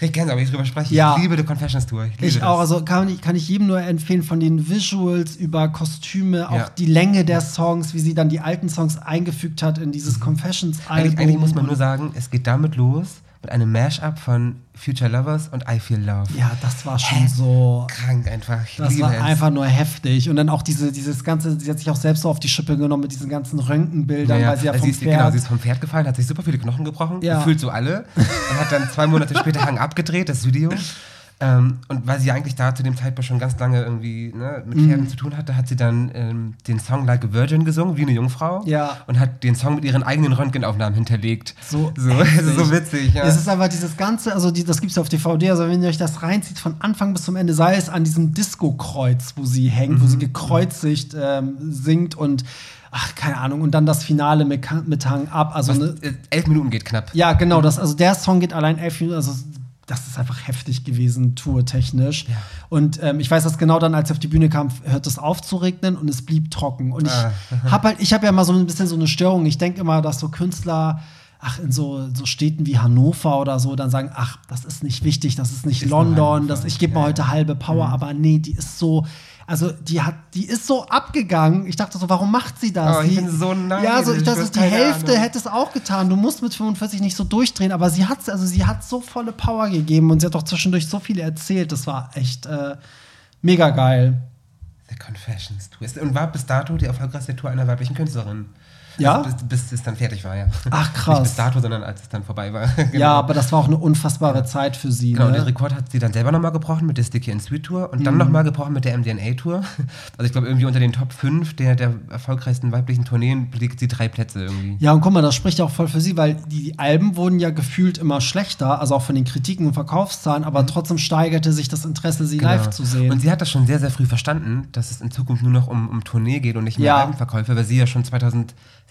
ich kenne es, aber ich drüber spreche. Ja. Ich liebe die Confessions Tour. Ich, Ich auch, also kann ich, kann ich jedem nur empfehlen, von den Visuals über Kostüme, auch Ja. die Länge der Songs, wie sie dann die alten Songs eingefügt hat in dieses Confessions-Album. Eigentlich, eigentlich muss man nur sagen, es geht damit los, mit einem Mashup von Future Lovers und I Feel Love. Ja, das war schon so. Krank einfach. Ich Das war es. einfach nur heftig. Und dann auch diese, dieses ganze, sie hat sich auch selbst so auf die Schippe genommen mit diesen ganzen Röntgenbildern, weil sie ja Also vom ist, Pferd. Genau, sie ist vom Pferd gefallen, hat sich super viele Knochen gebrochen, Ja. gefühlt so alle. Und hat dann zwei Monate später Hang abgedreht, das Video. Ähm, und weil sie eigentlich da zu dem Zeitpunkt schon ganz lange irgendwie ne, mit Pferden Mhm. zu tun hatte, hat sie dann ähm, den Song Like a Virgin gesungen, wie eine Jungfrau. Ja. Und hat den Song mit ihren eigenen Röntgenaufnahmen hinterlegt. So so, so witzig. Ja. Es ist einfach dieses Ganze, also die, das gibt es auf DVD, also wenn ihr euch das reinzieht, von Anfang bis zum Ende, sei es an diesem Disco-Kreuz, wo sie hängt, wo sie Mhm. gekreuzigt ähm, singt und ach, keine Ahnung, und dann das Finale mit, mit Hang ab. Also Was, ne, äh, elf Minuten geht knapp. ja, genau, das, also der Song geht allein elf Minuten, also das ist einfach heftig gewesen, tourtechnisch. Ja. Und ähm, ich weiß, dass genau dann, als er auf die Bühne kam, hört es auf zu regnen und es blieb trocken. Und ich Ah. habe halt, ich habe ja mal so ein bisschen so eine Störung. Ich denke immer, dass so Künstler, ach, in so, so Städten wie Hannover oder so, dann sagen, ach, das ist nicht wichtig, das ist nicht Ist London, das, ich gebe mal Ja, Mhm. heute halbe Power, aber nee, die ist so. Also die hat, die ist so abgegangen. Ich dachte so, warum macht sie das? Oh, ich die, bin so neidisch, Ja, so ich ist die Hälfte Ahnung. hätte es auch getan. Du musst mit 45 nicht so durchdrehen, aber sie hat also sie hat so volle Power gegeben und sie hat auch zwischendurch so viel erzählt. Das war echt äh, mega geil. The Confessions Tour. Und war bis dato die erfolgreichste Tour einer weiblichen Künstlerin. Ja? Also bis, bis es dann fertig war, ja. Ach, krass. Nicht bis dato, sondern als es dann vorbei war. Genau. Ja, aber das war auch eine unfassbare Zeit für sie. Genau, und den ne? Rekord hat sie dann selber nochmal gebrochen mit der Sticky and Sweet Tour und dann Mhm. nochmal gebrochen mit der MDNA Tour. Also ich glaube, irgendwie unter den Top 5 der, der erfolgreichsten weiblichen Tourneen belegt sie drei Plätze irgendwie. Ja, und guck mal, das spricht ja auch voll für sie, weil die, die Alben wurden ja gefühlt immer schlechter, also auch von den Kritiken und Verkaufszahlen, aber trotzdem steigerte sich das Interesse, sie live zu sehen. Mhm. Und sie hat das schon sehr, sehr früh verstanden, dass es in Zukunft nur noch um, um Tournee geht und nicht mehr Ja. Albenverkäufe, weil sie ja schon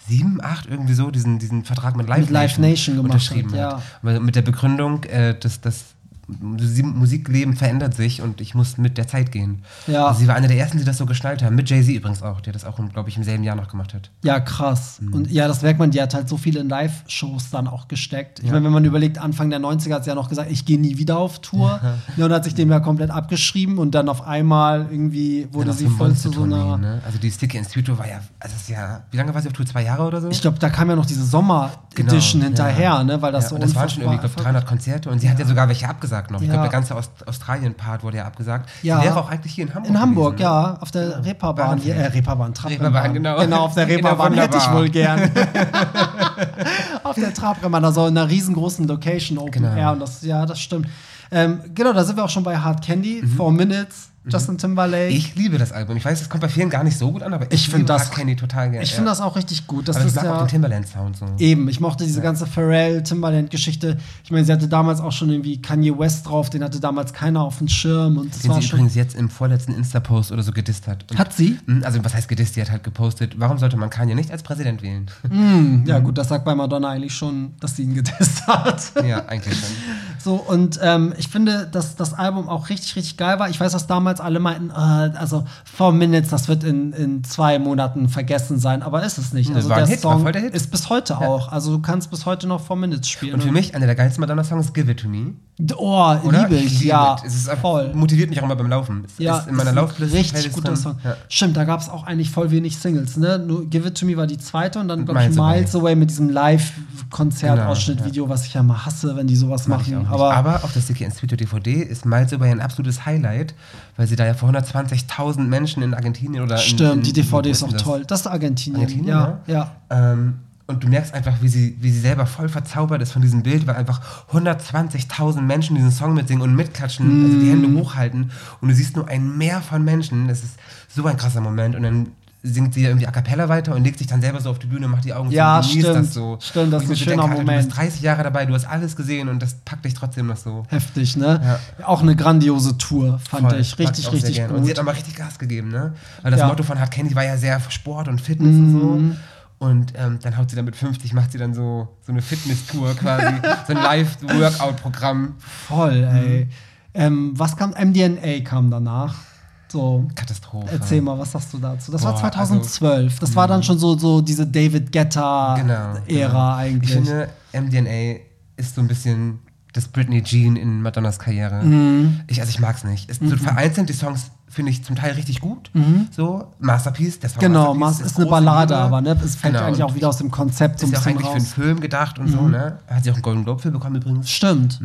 2007, 2008 irgendwie so diesen, diesen Vertrag mit Live, Mit Live Nation gemacht unterschrieben hat, ja. Mit der Begründung, äh, dass das Musi- Musikleben verändert sich und ich muss mit der Zeit gehen. Ja. Also sie war eine der ersten, die das so geschnallt haben. Mit Jay-Z übrigens auch, der das auch, glaube ich, im selben Jahr noch gemacht hat. Ja, krass. Mhm. Und ja, das merkt man, die hat halt so viele Live-Shows dann auch gesteckt. Ich Ja. meine, wenn man überlegt, Anfang der 90er hat sie ja noch gesagt, ich gehe nie wieder auf Tour. Ja. und hat sich dem ja komplett abgeschrieben und dann auf einmal irgendwie wurde sie voll zu so einer. Ne? Also die Sticky and Sweet Tour war ja, also das ist ja, wie lange war sie auf Tour? Zwei Jahre oder so? Ich glaube, da kam ja noch diese Sommer-Edition Genau, hinterher, ja. ne? Weil das ja, so und das waren schon irgendwie, unfassbar glaub, 300 Konzerte und sie hat ja Ja. sogar welche abgesagt noch. Ich Ja. glaube, der ganze Aust Australien-Part wurde ja abgesagt. Ja. Sie wäre auch eigentlich hier in Hamburg. In Hamburg, gewesen, ja, auf der Reeperbahn, hier, äh. Reeperbahn. Reeperbahn, genau. Genau, auf der Genau, Reeperbahn hätte ich wohl gern. auf der Trabrennbahn, also in einer riesengroßen Location, Open Genau. Air, und das, ja, das stimmt. Ähm, genau, da sind wir auch schon bei Hard Candy, Four Minutes, Justin Timberlake. Mhm. Ich liebe das Album. Ich weiß, es kommt bei vielen gar nicht so gut an, aber Ich ich, find liebe das- Candy total gerne. Ich finde das auch richtig gut. Das aber ich ist mag auch ja den Timberland-Sound so. eben. Ich mochte diese ganze Pharrell-Timbaland-Geschichte. Ich meine, sie hatte damals auch schon irgendwie Kanye West drauf, den hatte damals keiner auf dem Schirm. Und das Den war sie schon. übrigens jetzt im vorletzten Insta-Post oder so gedisst hat. Und Hat sie? Mhm, Also, was heißt gedisst? Die hat halt gepostet, warum sollte man Kanye nicht als Präsident wählen? Hm, ja, gut, das sagt bei Madonna eigentlich schon, dass sie ihn getestet hat. ja, eigentlich schon. So, und ähm, ich finde, dass das Album auch richtig, richtig geil war. Ich weiß, dass damals alle meinten, äh, also Four Minutes, das wird in, in zwei Monaten vergessen sein, aber ist es nicht. Nö, Also der Hit, Song der ist bis heute auch. Also du kannst bis heute noch Four Minutes spielen. Und für mich einer der geilsten Madonna-Songs, Give It To Me. oh, Oder? liebe ich, liebe ja, es. Es ist voll. motiviert mich auch immer beim Laufen. Es Ja, ist in meiner ist ein Laufliste. richtig guter. Song. Ja. Stimmt, da gab es auch eigentlich voll wenig Singles. Ne? Nur Give It To Me war die zweite und dann, glaube ich, Miles Away. Mit diesem Live-Konzert-Ausschnitt-Video, was ich ja mal hasse, wenn die sowas Mach machen. Aber, Aber auf der Sticky and Sweet DVD ist Miles Away ein absolutes Highlight, weil sie da ja vor 120.000 Menschen in Argentinien oder in, stimmt, in, die DVD ist auch das? toll. Das ist Argentinien. Argentinien, ja, ja. Ähm, und du merkst einfach, wie sie, wie sie selber voll verzaubert ist von diesem Bild, weil einfach 120.000 Menschen diesen Song mitsingen und mitklatschen, also die Hände Mm. hochhalten und du siehst nur ein Meer von Menschen. Das ist so ein krasser Moment und dann singt sie irgendwie a cappella weiter und legt sich dann selber so auf die Bühne und macht die Augen Ja, zu und genießt stimmt. das so. Stimmt, das ist ein schöner Alter, Du Moment. bist 30 Jahre dabei, du hast alles gesehen und das packt dich trotzdem noch so. Heftig, ne? Auch eine grandiose Tour, fand Voll. ich. Richtig, richtig gerne. Und sie hat gut. aber richtig Gas gegeben, ne? Weil das Ja. Mhm. Motto von Hard Candy war ja sehr Sport und Fitness und so. Und ähm, dann haut sie dann mit 50, macht sie dann so, so eine Fitness-Tour quasi, so ein Live-Workout-Programm. Voll, ey. Mhm. Ähm, was kam? MDNA kam danach. So. Katastrophe. Erzähl mal, was sagst du dazu? Das war Boah, 2012. das war dann schon so, so diese David Guetta-Ära Genau. genau. eigentlich. Ich finde, MDNA ist so ein bisschen das Britney Jean in Madonnas Karriere. Mhm. Ich, also ich mag's nicht. Es, so vereinzelt die Songs finde ich zum Teil richtig gut. So, Masterpiece, der Song genau, Masterpiece Mas ist eine Ballade, Liebe. aber ne, es fällt Genau, eigentlich auch wieder aus dem Konzept so ein Ist ja auch eigentlich für einen raus. Film gedacht und so, ne? Hat sie auch einen Golden Globe für bekommen übrigens. Stimmt.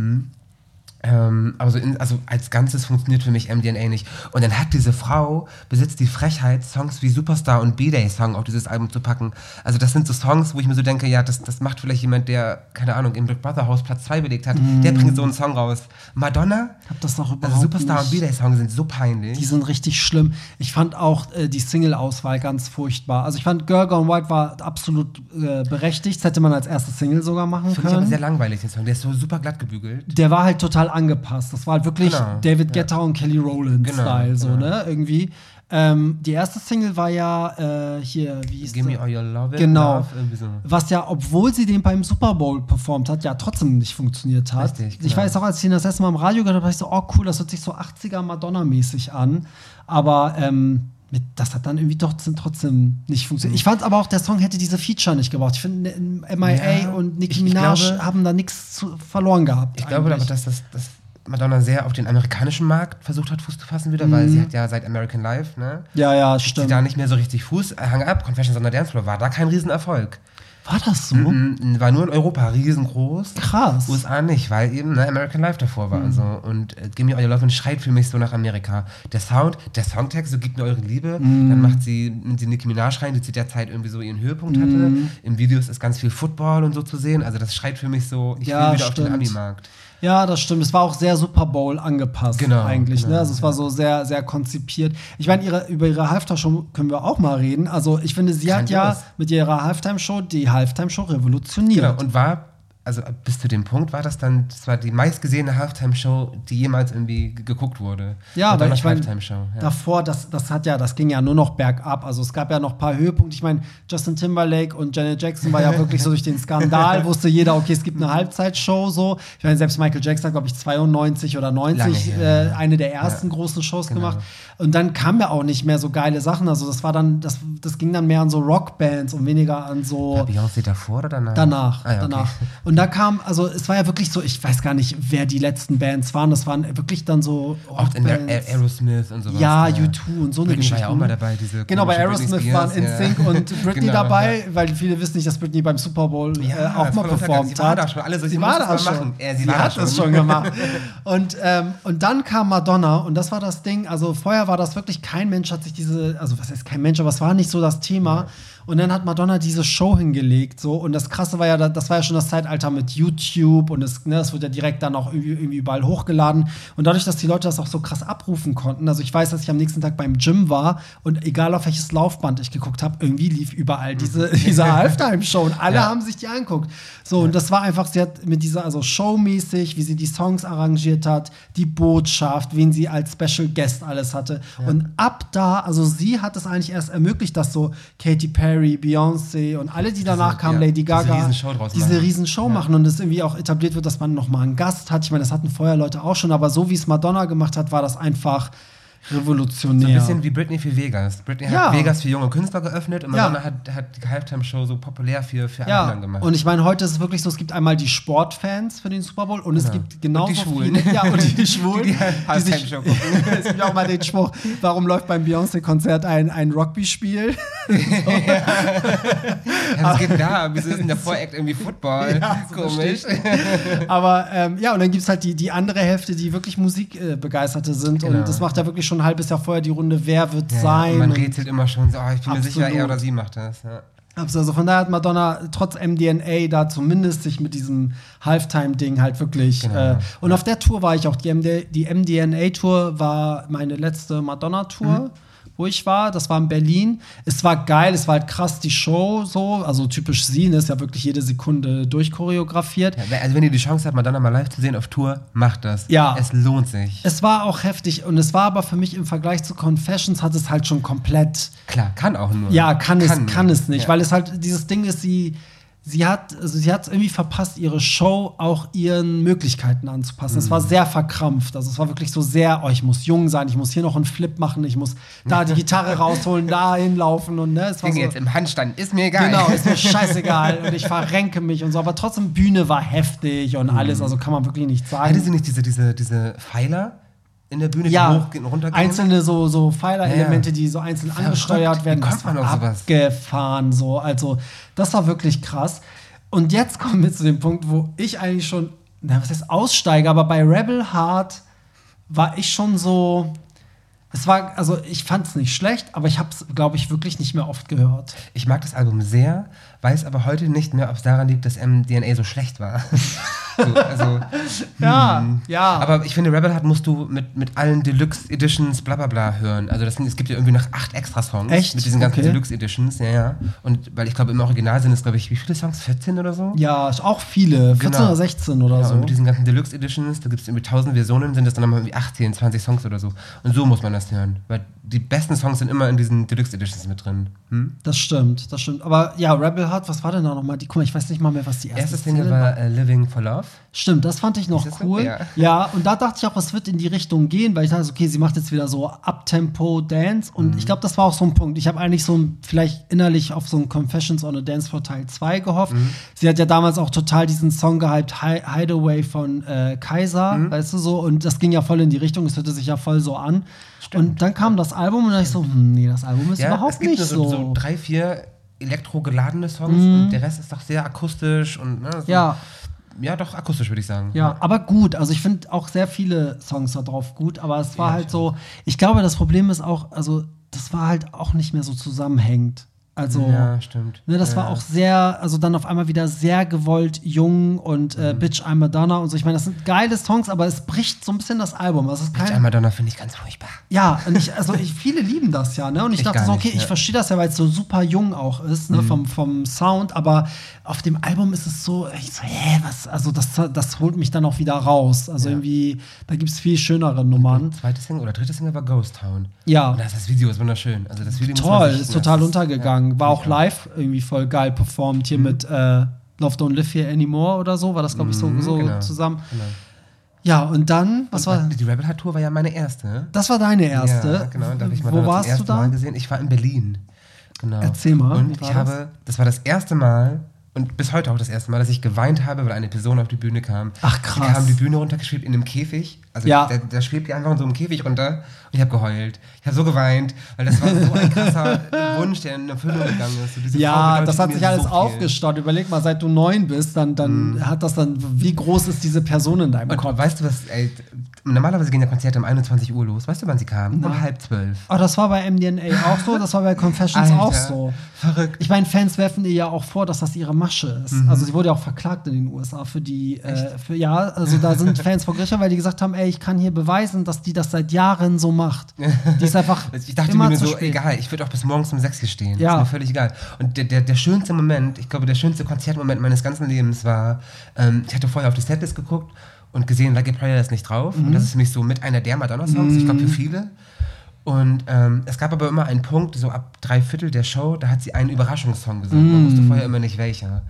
Ähm, aber so in, also als Ganzes funktioniert für mich MDNA nicht. Und dann hat diese Frau, besitzt die Frechheit, Songs wie Superstar und B-Day Song auf dieses Album zu packen. Also das sind so Songs, wo ich mir so denke, ja, das, das macht vielleicht jemand, der, keine Ahnung, im Big Brother Haus Platz 2 belegt hat, der bringt so einen Song raus. Madonna, Hab das noch also überhaupt Superstar nicht. und B-Day Song sind so peinlich. Die sind richtig schlimm. Ich fand auch äh, die Single-Auswahl ganz furchtbar. Also ich fand Girl Gone White war absolut äh, berechtigt. Das hätte man als erste Single sogar machen Finde ich aber können. sehr langweilig, den Song. Der ist so super glatt gebügelt. Der war halt total angepasst. Das war halt wirklich Genau, David Guetta und Kelly Rowland-Style, Genau, so, genau. ne? Irgendwie. Ähm, die erste Single war ja äh, hier, wie hieß Give me all your love. Genau. Love, so. Was ja, obwohl sie den beim Super Bowl performt hat, ja trotzdem nicht funktioniert hat. Richtig, Ich genau. weiß auch, als ich ihn das erste Mal im Radio gehört habe, war ich so, oh cool, das hört sich so 80er Madonna-mäßig an. Aber ähm, mit, das hat dann irgendwie doch trotzdem nicht funktioniert. Ich fand aber auch, der Song hätte diese Feature nicht gebraucht. Ich finde, äh, MIA Ja, und Nicki Minaj glaube- haben da nichts verloren gehabt. Ich glaube aber, eigentlich. dass, das, dass Madonna sehr auf den amerikanischen Markt versucht hat, Fuß zu fassen wieder, weil sie hat ja seit American Life, ne? Ja, ja, Kriegt sie stimmt. da nicht mehr so richtig Fuß. Äh, Hang Up, Confessions on the Dance Floor war da kein Riesenerfolg. War das so? Mhm, War nur in Europa riesengroß. Krass. USA nicht, weil eben ne, American Life davor war. Also, und äh, Gimme All Your Love und schreit für mich so nach Amerika. Der Sound, der Songtext, so gibt mir eure Liebe. Dann macht sie, nimmt sie Nicki Minaj rein, die zu der Zeit irgendwie so ihren Höhepunkt hatte. Im Videos ist ganz viel Football und so zu sehen. Also das schreit für mich so, ich Ja, will wieder auf den stimmt. Ami-Markt. Ja, das stimmt. Es war auch sehr Super Bowl angepasst Genau, eigentlich. genau, ne? Also es war so sehr, sehr konzipiert. Ich meine, ihre, über ihre Halftime-Show können wir auch mal reden. Also ich finde, sie hat ja mit ihrer Halftime-Show die Halftime-Show revolutioniert. Genau, und war, also bis zu dem Punkt war das dann, das war die meistgesehene Halftime-Show, die jemals irgendwie ge- geguckt wurde. Ja, aber ich meine. Ja. davor, das, das hat ja, das ging ja nur noch bergab. Also es gab ja noch ein paar Höhepunkte. Ich meine, Justin Timberlake und Janet Jackson war ja wirklich so durch den Skandal, wusste jeder, okay, es gibt eine Halbzeitshow so. Ich meine, selbst Michael Jackson hat, glaube ich, 92 oder 90 Lange her, äh, eine der ersten großen Shows gemacht. Und dann kam ja auch nicht mehr so geile Sachen. Also das war dann, das, das ging dann mehr an so Rockbands und weniger an so. Beyoncé davor oder danach? Danach, Ah, ja, okay. danach. Und da kam, also es war ja wirklich so, ich weiß gar nicht, wer die letzten Bands waren. Das waren wirklich dann so Oft in der Aerosmith und sowas. Ja, U2 und so eine Britney war Geschichte. ja auch mal dabei, diese Genau, bei Aerosmith waren InSync ja. und Britney Genau, dabei, weil viele wissen nicht, dass Britney beim Super Bowl äh, Ja, auch mal voll untergegangen. performt Sie war hat. da schon. Alle so, sie war das schon. machen. Ja, sie sie war da hat das schon. schon gemacht. und, ähm, und dann kam Madonna und das war das Ding. Also vorher war das wirklich, kein Mensch hat sich diese, also was heißt kein Mensch, aber es war nicht so das Thema. Und dann hat Madonna diese Show hingelegt, so. Und das Krasse war ja, das war ja schon das Zeitalter mit YouTube und es, ne, das wurde ja direkt dann auch irgendwie, überall hochgeladen. Und dadurch, dass die Leute das auch so krass abrufen konnten, also ich weiß, dass ich am nächsten Tag beim Gym war und egal auf welches Laufband ich geguckt habe, irgendwie lief überall diese, diese Halftime-Show und alle Ja. haben sich die angeguckt. So, und das war einfach, sie hat mit dieser, also showmäßig, wie sie die Songs arrangiert hat, die Botschaft, wen sie als Special Guest alles hatte. Und ab da, also sie hat es eigentlich erst ermöglicht, dass so Katy Perry, Beyoncé und alle, die danach kamen, ja, Lady diese Gaga, Riesenshow draus diese. Riesenshow machen und es irgendwie auch etabliert wird, dass man noch mal einen Gast hat. Ich meine, das hatten vorher Leute auch schon, aber so wie es Madonna gemacht hat, war das einfach revolutionär. So ein bisschen wie Britney für Vegas. Britney Ja. hat Vegas für junge Künstler geöffnet und Ja. Madonna hat, hat die Halftime-Show so populär für, für Ja, anderen gemacht. und ich meine, heute ist es wirklich so, es gibt einmal die Sportfans für den Super Bowl und es gibt genauso Und die Schwulen. viele, ja, und die Schwulen, Die die die sich, es gibt ja auch mal den Spruch, warum läuft beim Beyoncé-Konzert ein, ein Rugby-Spiel? ja, was geht da? Wieso ist denn der Voreact irgendwie Football? Ja, so Komisch. Aber ähm, ja, und dann gibt es halt die, die andere Hälfte, die wirklich Musikbegeisterte äh, sind Genau. und das macht ja wirklich schon ein halbes Jahr vorher die Runde, wer wird Ja, sein. man rätselt immer schon so, oh, ich bin mir sicher, Absolut. er oder sie macht das. Ja. Absolut. Also von daher hat Madonna trotz MDNA da zumindest sich mit diesem Halftime-Ding halt wirklich. Genau. Äh, und auf der Tour war ich auch. Die, MD, die MDNA-Tour war meine letzte Madonna-Tour. Wo ich war, das war in Berlin. Es war geil, es war halt krass die Show so, also typisch sie, ne, ist ja wirklich jede Sekunde durchchoreografiert. Ja, Also wenn ihr die Chance habt, Madonna mal live zu sehen auf Tour, macht das. Ja. Es lohnt sich. Es war auch heftig und es war aber für mich im Vergleich zu Confessions hat es halt schon komplett Klar, kann auch nur. Ja, kann, es, kann es nicht, Ja. weil es halt dieses Ding ist, sie, sie hat also sie hat es irgendwie verpasst, ihre Show auch ihren Möglichkeiten anzupassen. Es war Mhm. sehr verkrampft. Also es war wirklich so sehr, oh, ich muss jung sein, ich muss hier noch einen Flip machen, ich muss da die Gitarre rausholen, da hinlaufen und ne, es war so, jetzt im Handstand, ist mir egal. Genau, ist mir scheinscheißegal und ich verrenke mich und so, aber trotzdem Bühne war heftig und alles, also kann man wirklich nicht sagen. Hatte sie nicht diese, diese, diese Pfeiler in der Bühne, ja, hoch und runter gehen? einzelne so, so Pfeilerelemente, Ja, ja. die so einzeln Verrückt. angesteuert werden. Wie kommt Das war man auf sowas? abgefahren so. Also, das war wirklich krass. Und jetzt kommen wir zu dem Punkt, wo ich eigentlich schon na, was heißt Aussteiger, aber bei Rebel Heart war ich schon so. Es war, also ich fand es nicht schlecht, aber ich habe es, glaube ich, wirklich nicht mehr oft gehört. Ich mag das Album sehr, weiß aber heute nicht mehr, ob es daran liegt, dass MDNA so schlecht war. so, also, Ja, hm. ja. Aber ich finde, Rebel Heart musst du mit, mit allen Deluxe Editions bla bla bla hören. Also das, sind- es gibt ja irgendwie noch acht extra Songs. Echt? Mit diesen ganzen Okay. Deluxe Editions, ja, ja. Und weil ich glaube, im Original sind es, glaube ich, wie viele Songs? 14 oder so? ja, auch viele, 14 Genau. oder 16 oder Ja, so. und mit diesen ganzen Deluxe Editions, da gibt es irgendwie tausend Versionen, sind das dann nochmal irgendwie 18, 20 Songs oder so. Und so muss man das hören. Weil die besten Songs sind immer in diesen Deluxe Editions mit drin. Hm? Das stimmt, das stimmt. Aber ja, Rebel Heart, was war denn da nochmal? Die, guck mal, ich weiß nicht mal mehr, was die erste Single Single war äh, Living for Love. Stimmt, das fand ich noch so? cool. Ja. Ja. und da dachte ich auch, es wird in die Richtung gehen, weil ich dachte, okay, sie macht jetzt wieder so Uptempo Dance und Mhm. ich glaube, das war auch so ein Punkt. Ich habe eigentlich so ein, vielleicht innerlich auf so ein Confessions on a Dance Floor Teil 2 gehofft. Mhm. Sie hat ja damals auch total diesen Song gehypt, Hi Hideaway von äh, Kaiser, Mhm. weißt du so, und das ging ja voll in die Richtung, es hörte sich ja voll so an. Und dann kam das Album und dann dachte ich so, hm, nee, das Album ist Ja, überhaupt nicht so, so. so drei, vier elektro geladene Songs und der Rest ist doch sehr akustisch und ne, so, ja, ja, doch akustisch würde ich sagen. Ja, aber gut. Also ich finde auch sehr viele Songs da drauf gut, aber es war halt so, ich glaube, das Problem ist auch, also das war halt auch nicht mehr so zusammenhängend. Also, Ja, stimmt. ne, das ja. war auch sehr, also dann auf einmal wieder sehr gewollt jung und Mhm. äh, Bitch I'm Madonna und so. Ich meine, das sind geile Songs, aber es bricht so ein bisschen das Album. Das ist Bitch, kein, I'm Madonna finde ich ganz furchtbar. ja, und ich, also ich, viele lieben das ja, ne? Und ich, Ich dachte so, nicht, okay, ich ja. verstehe das ja, weil es so super jung auch ist, ne, vom, vom Sound, aber auf dem Album ist es so, ich so, hä, was, also das, das holt mich dann auch wieder raus. Also irgendwie, da gibt es viel schönere Nummern. Zweite Single oder dritte Single war Ghost Town. Ja. Und das, das Video ist wunderschön. Also das Video Toll, ist total ist- untergegangen. Ja, War auch live irgendwie voll geil performt hier mit äh, Love Don't Live Here Anymore oder so, war das, glaube ich, so, Mhm, so genau, zusammen. genau. Ja, und dann, was war, Die Rebel Heart Tour war ja meine erste. das war deine erste. Ja, genau. Da habe ich Wo Madonna warst du da? Mal gesehen. Ich war in Berlin. Genau. Erzähl mal, Und ich das? habe, das war das erste Mal und bis heute auch das erste Mal, dass ich geweint habe, weil eine Person auf die Bühne kam. Ach, Die krass. kam die Bühne runtergeschwebt in einem Käfig. Also Ja. da, da schwebt die einfach in so einem Käfig runter und ich habe geheult. Ich habe so geweint, weil das war so ein krasser Wunsch, der in Erfüllung gegangen ist. So Frau Ja, das hat sich alles so aufgestaut. Überleg mal, seit du neun bist, dann, dann hat das dann, wie groß ist diese Person in deinem Und Kopf? weißt du was, ey, normalerweise gehen ja Konzerte um 21 Uhr los. Weißt du, wann sie kamen? Um halb zwölf. Oh, das war bei MDNA auch so, das war bei Confessions Alter, auch so. verrückt. Ich meine, Fans werfen ihr ja auch vor, dass das ihre Masche ist. Also sie wurde ja auch verklagt in den USA für die, äh, für, ja, also da sind Fans vor Gericht, weil die gesagt haben, ey, ich kann hier beweisen, dass die das seit Jahren so macht. Die ist einfach Ich dachte immer mir so, spät. egal, ich würde auch bis morgens um sechs hier stehen. Ja. Ist mir völlig egal. Und der, der, der schönste Moment, ich glaube, der schönste Konzertmoment meines ganzen Lebens war, ähm, ich hatte vorher auf die Setlist geguckt und gesehen, Like a Prayer ist nicht drauf. Mhm. Und das ist für mich so mit einer der Madonna-Songs, ich glaube für viele. Und ähm, es gab aber immer einen Punkt, so ab drei Viertel der Show, da hat sie einen Überraschungssong gesungen. Man Mhm. wusste vorher immer nicht welcher.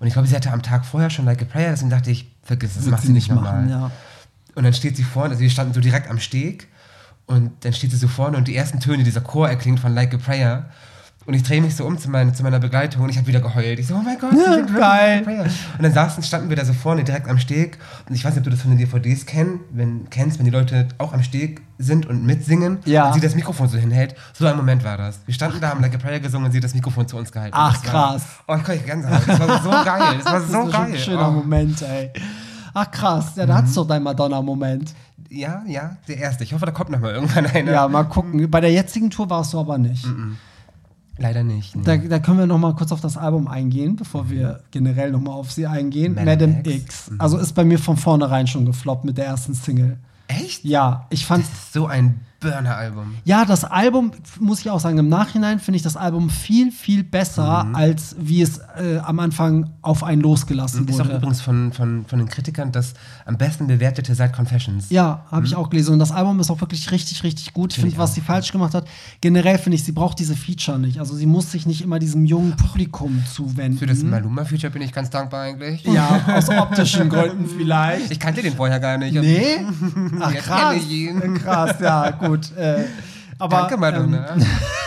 Und ich glaube, sie hatte am Tag vorher schon Like a Prayer, deswegen dachte ich, vergiss es, das macht sie nicht nochmal. ja. Und dann steht sie vorne, also wir standen so direkt am Steg und dann steht sie so vorne und die ersten Töne dieser Chor erklingt von Like a Prayer. Und ich drehe mich so um zu, mein, zu meiner Begleitung und ich habe wieder geheult. Ich so, oh mein Gott, Ja, geil. Und dann saßen, standen wir da so vorne direkt am Steg und ich weiß nicht, ob du das von den DVDs kenn, wenn, kennst, wenn die Leute auch am Steg sind und mitsingen Ja. und sie das Mikrofon so hinhält. So ein Moment war das. Wir standen da, haben Like a Prayer gesungen und sie hat das Mikrofon zu uns gehalten. Ach, Das war- krass. Oh, ich krieg Gänsehaut. Das war so geil. Das war Das so schon geil. ein schöner oh. Moment, ey. Ach krass, ja, da Mhm. hattest du deinen Madonna-Moment. Ja, ja, der erste. Ich hoffe, da kommt noch mal irgendwann einer. Ja, mal gucken. Bei der jetzigen Tour warst du aber nicht. Leider nicht. nee. Da, da können wir noch mal kurz auf das Album eingehen, bevor wir generell noch mal auf sie eingehen. Madam Madam X. X. Also ist bei mir von vornherein schon gefloppt mit der ersten Single. Echt? Ja, ich fand Das ist so ein Burner-Album. Ja, das Album, muss ich auch sagen, im Nachhinein finde ich das Album viel, viel besser, Mhm. als wie es äh, am Anfang auf einen losgelassen Ist auch wurde. übrigens von, von, von den Kritikern das am besten bewertete seit Confessions. Ja, habe ich auch gelesen. Und das Album ist auch wirklich richtig, richtig gut. Ich Mhm. Find finde, was auch. sie falsch gemacht hat, generell finde ich, sie braucht diese Feature nicht. Also sie muss sich nicht immer diesem jungen Publikum zuwenden. Für das Maluma-Feature bin ich ganz dankbar eigentlich. ja, aus optischen Gründen vielleicht. Ich kannte den vorher gar nicht. Nee? Ach krass. kenne ich ihn. Krass, ja, gut. Äh, aber, Danke, Madonna.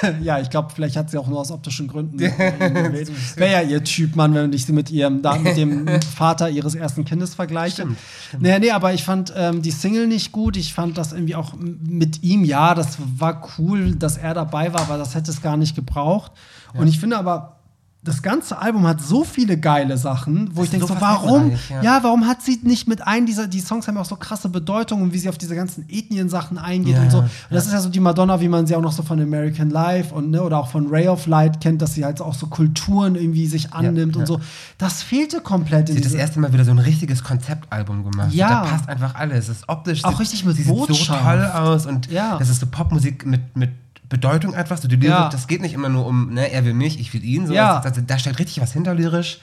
Ähm, ja, ich glaube, vielleicht hat sie auch nur aus optischen Gründen gewählt. Wäre ja ihr Typ, Mann, wenn ich sie mit ihrem, da, mit dem Vater ihres ersten Kindes vergleiche. Stimmt, Nee, nee, aber ich fand ähm, die Single nicht gut. Ich fand das irgendwie auch mit ihm, ja, das war cool, dass er dabei war, aber das hätte es gar nicht gebraucht. Und ich finde aber, das ganze Album hat so viele geile Sachen, wo Das ich denke so, warum? Ja. ja. warum hat sie nicht mit ein dieser die Songs haben ja auch so krasse Bedeutung und wie sie auf diese ganzen Ethnien-Sachen eingeht Ja, und so. ja, Und das ist ja so die Madonna, wie man sie auch noch so von American Life und ne, oder auch von Ray of Light kennt, dass sie halt auch so Kulturen irgendwie sich annimmt ja. und so. Das fehlte komplett in Sie hat das erste Mal wieder so ein richtiges Konzeptalbum gemacht. Ja. Da passt einfach alles. Es ist optisch. Auch sieht- richtig mit sie sieht so Botschaft. toll aus und Ja. das ist so Popmusik mit, mit Bedeutung einfach. So die Lyrik, Ja. das geht nicht immer nur um, ne, er will mich, ich will ihn. So. Ja. Das, das, da steckt richtig was hinter lyrisch.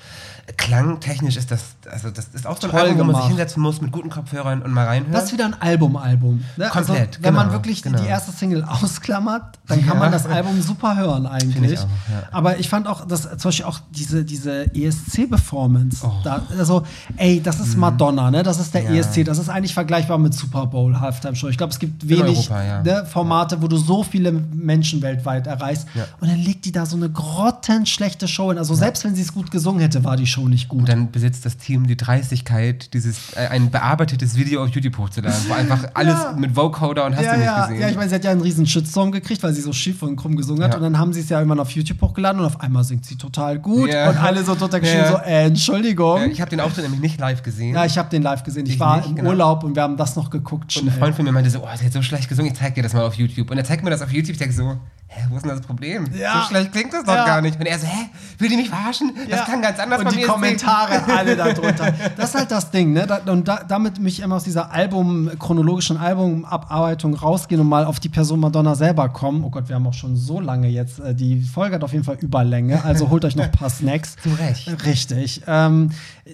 Klangtechnisch ist das, also das ist auch so ein Toll Album, wo man sich hinsetzen muss mit guten Kopfhörern und mal reinhören. Das ist wieder ein Album-Album. Ne? Komplett, also, wenn man genau, wirklich die, genau. die erste Single ausklammert, dann kann Ja. man das Album super hören eigentlich. Ich auch, ja. Aber ich fand auch, dass zum Beispiel auch diese, diese ESC-Performance, Oh. da, also, ey, das ist Madonna, ne? Das ist der Mhm. Ja. ESC, das ist eigentlich vergleichbar mit Super Bowl Halftime Show. Ich glaube, es gibt wenig Europa, ne, Formate, wo du so viele Menschen weltweit erreichst. Und dann legt die da so eine grottenschlechte Show hin. Also selbst wenn sie es gut gesungen hätte, war die Show nicht gut. Und dann besitzt das Team die Dreistigkeit, dieses äh, ein bearbeitetes Video auf YouTube hochzuladen, wo einfach alles Ja. mit Vocoder und hast ja, du nicht ja, gesehen. ja, ich meine, sie hat ja einen riesen Shitstorm gekriegt, weil sie so schief und krumm gesungen hat. Und dann haben sie es ja irgendwann auf YouTube hochgeladen und auf einmal singt sie total gut. Und alle so total geschrieben, so, äh, Entschuldigung. Ich habe den Auftritt nämlich nicht live gesehen. Ja, ich habe den live gesehen. Ich, Ich war nicht, im genau. Urlaub und wir haben das noch geguckt. Und ein schnell. Freund von mir meinte so, oh, sie hat so schlecht gesungen, ich zeig dir das mal auf YouTube. Und er zeigt mir das auf YouTube, ich denke so, hä, wo ist denn das Problem? Ja. So schlecht klingt das doch Ja. gar nicht. Und er so, hä, will die mich verarschen? Das Ja. klang ganz anders Und die. Kommentare alle da drunter. Das ist halt das Ding, ne? Da, und da, damit mich immer aus dieser Album, chronologischen Albumabarbeitung rausgehen und mal auf die Person Madonna selber kommen. Oh Gott, wir haben auch schon so lange jetzt. Äh, die Folge hat auf jeden Fall Überlänge, also holt euch noch ein paar Snacks. Zu Recht. Richtig. Ähm,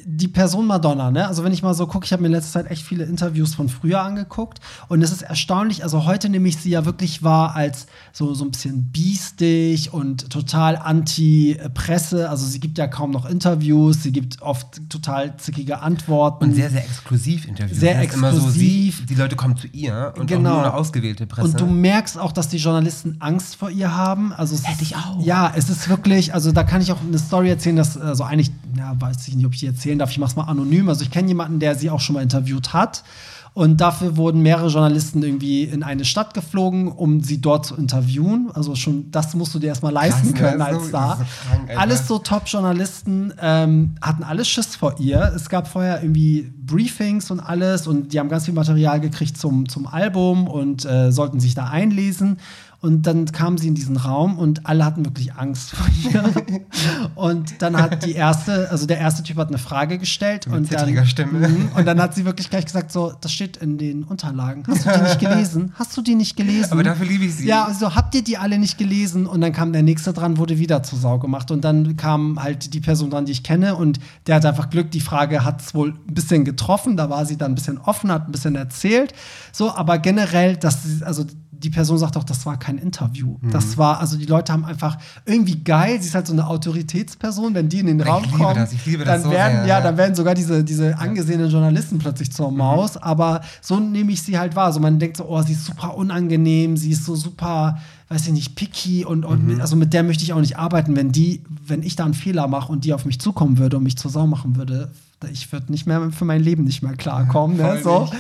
die Person Madonna, ne? Also wenn ich mal so gucke, ich habe mir in letzter Zeit echt viele Interviews von früher angeguckt und es ist erstaunlich, also heute nehme ich sie ja wirklich wahr als so, so ein bisschen biestig und total anti-Presse. Also sie gibt ja kaum noch Interviews, sie gibt oft total zickige Antworten. Und sehr, sehr exklusiv Interviews. Sehr Das heißt Immer so, exklusiv. sie, die Leute kommen zu ihr und Genau. nur eine ausgewählte Presse. Und du merkst auch, dass die Journalisten Angst vor ihr haben. Also Hätte ich auch. Ja, es ist wirklich, also da kann ich auch eine Story erzählen, dass, also eigentlich, ja, weiß ich nicht, ob ich die erzählen darf, ich mach's mal anonym. Also ich kenne jemanden, der sie auch schon mal interviewt hat. Und dafür wurden mehrere Journalisten irgendwie in eine Stadt geflogen, um sie dort zu interviewen. Also schon, das musst du dir erstmal leisten ne? können als Star. so krank, Alter. Alles so Top-Journalisten ähm, hatten alles Schiss vor ihr. Es gab vorher irgendwie Briefings und alles und die haben ganz viel Material gekriegt zum, zum Album und äh, sollten sich da einlesen. Und dann kam sie in diesen Raum und alle hatten wirklich Angst vor ihr. und dann hat die erste, also der erste Typ hat eine Frage gestellt Mit und dann, Stimme. Mhm. und dann hat sie wirklich gleich gesagt: So, das steht in den Unterlagen. Hast du die nicht gelesen? Hast du die nicht gelesen? Aber dafür liebe ich sie. Ja, also habt ihr die alle nicht gelesen? Und dann kam der nächste dran, wurde wieder zur Sau gemacht. Und dann kam halt die Person dran, die ich kenne. Und der hat einfach Glück. Die Frage hat es wohl ein bisschen getroffen. Da war sie dann ein bisschen offen, hat ein bisschen erzählt. So, aber generell, das, also die Person sagt auch, das war kein Interview. Mhm. Das war, also die Leute haben einfach irgendwie geil. Sie ist halt so eine Autoritätsperson, wenn die in den Ich Raum kommen. das, dann so werden, sehr, ja, ja. dann werden sogar diese, diese angesehenen Journalisten plötzlich zur Mhm. Maus. Aber so nehme ich sie halt wahr. So man denkt so, oh, sie ist super unangenehm, sie ist so super, weiß ich nicht, picky und, und Mhm. mit, also mit der möchte ich auch nicht arbeiten, wenn die, wenn ich da einen Fehler mache und die auf mich zukommen würde und mich zur Sau machen würde. Ich würde nicht mehr für mein Leben nicht mehr klarkommen. ne, Voll so.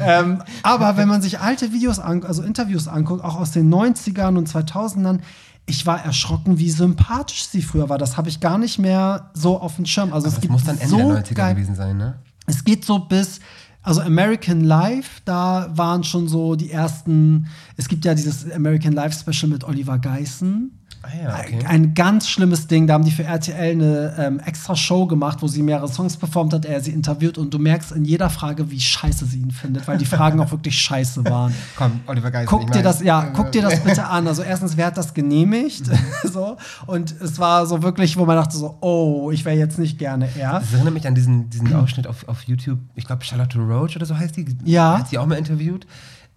ähm, aber wenn man sich alte Videos, an, also Interviews anguckt, auch aus den 90ern und 2000ern, ich war erschrocken, wie sympathisch sie früher war. Das habe ich gar nicht mehr so auf dem Schirm. Also Aber es das muss dann Ende so der 90er geil- gewesen sein, ne? es geht so bis, also American Life, da waren schon so die ersten, es gibt ja dieses American Life Special mit Oliver Geissen. Ah ja, okay. Ein ganz schlimmes Ding. Da haben die für RTL eine ähm, extra Show gemacht, wo sie mehrere Songs performt hat, er sie interviewt und du merkst in jeder Frage, wie scheiße sie ihn findet, weil die Fragen auch wirklich scheiße waren. Komm, Oliver Geist. Guck dir das, ja, guck dir das bitte an. Also erstens, wer hat das genehmigt? so. Und es war so wirklich, wo man dachte so, oh, ich wäre jetzt nicht gerne er. Das erinnert mich an diesen, diesen Ausschnitt auf, auf YouTube, ich glaube Charlotte Roach oder so heißt die. Ja. Hat sie auch mal interviewt.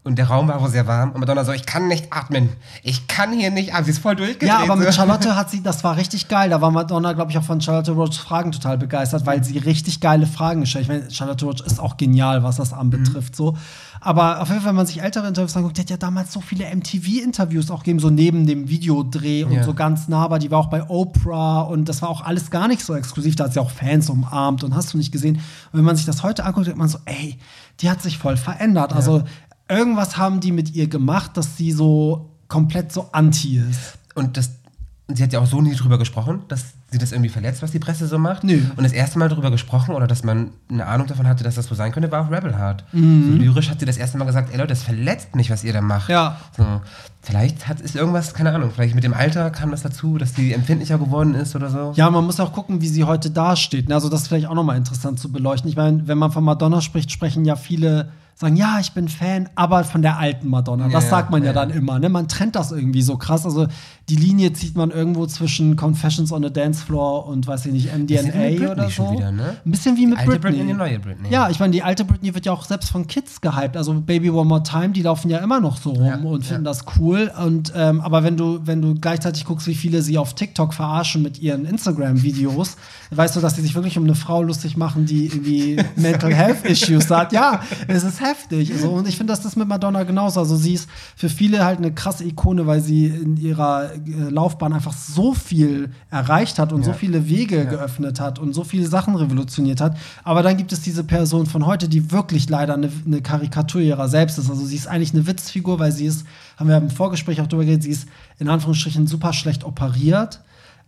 Und der Raum war wohl sehr warm. Und Madonna so, ich kann nicht atmen. Ich kann hier nicht atmen. Sie ist voll durchgedreht. Ja, aber mit. Charlotte hat sie, das war richtig geil. Da war Madonna, glaube ich, auch von Charlotte Roach Fragen total begeistert, weil sie richtig geile Fragen gestellt hat. Ich meine, Charlotte Roach ist auch genial, was das anbetrifft. So. Aber auf jeden Fall, wenn man sich ältere Interviews anguckt, die hat ja damals so viele MTV-Interviews auch gegeben, so neben dem Videodreh und Ja. so ganz nah, aber die war auch bei Oprah und das war auch alles gar nicht so exklusiv. Da hat sie auch Fans umarmt und hast du nicht gesehen. Und wenn man sich das heute anguckt, denkt man so, ey, die hat sich voll verändert. Also irgendwas haben die mit ihr gemacht, dass sie so komplett so anti ist. Und das, sie hat ja auch so nie drüber gesprochen, dass sie das irgendwie verletzt, was die Presse so macht. Nö. Und das erste Mal darüber gesprochen oder dass man eine Ahnung davon hatte, dass das so sein könnte, war auch Rebel Heart. Mhm. So lyrisch hat sie das erste Mal gesagt, ey Leute, das verletzt mich, was ihr da macht. Ja. So, vielleicht hat, ist irgendwas, keine Ahnung, vielleicht mit dem Alter kam das dazu, dass sie empfindlicher geworden ist oder so. Ja, man muss auch gucken, wie sie heute dasteht. ne? Also das ist vielleicht auch nochmal interessant zu beleuchten. Ich meine, wenn man von Madonna spricht, sprechen ja viele, sagen, ja, ich bin Fan, aber von der alten Madonna. Das ja, sagt man ja, ja, dann immer. Ne? Man trennt das irgendwie so krass. Also die Linie zieht man irgendwo zwischen Confessions on the Dance Floor und, weiß ich nicht, MDNA oder schon so. wieder, ne? Ein bisschen wie mit alte Britney. Britney, die neue Britney. Ja, ich meine, die alte Britney wird ja auch selbst von Kids gehypt. Also Baby One More Time, die laufen ja immer noch so rum Ja, und finden das cool. Und ähm, aber wenn du, wenn du gleichzeitig guckst, wie viele sie auf TikTok verarschen mit ihren Instagram-Videos, weißt du, dass sie sich wirklich um eine Frau lustig machen, die irgendwie Mental Health Issues hat. Ja, es ist heftig. Also, und ich finde, dass das mit Madonna genauso. Also sie ist für viele halt eine krasse Ikone, weil sie in ihrer äh, Laufbahn einfach so viel erreicht hat und so Ja. viele Wege geöffnet hat und so viele Sachen revolutioniert hat. Aber dann gibt es diese Person von heute, die wirklich leider eine, eine Karikatur ihrer selbst ist. Also sie ist eigentlich eine Witzfigur, weil sie ist, haben wir im Vorgespräch auch drüber geredet, sie ist in Anführungsstrichen super schlecht operiert.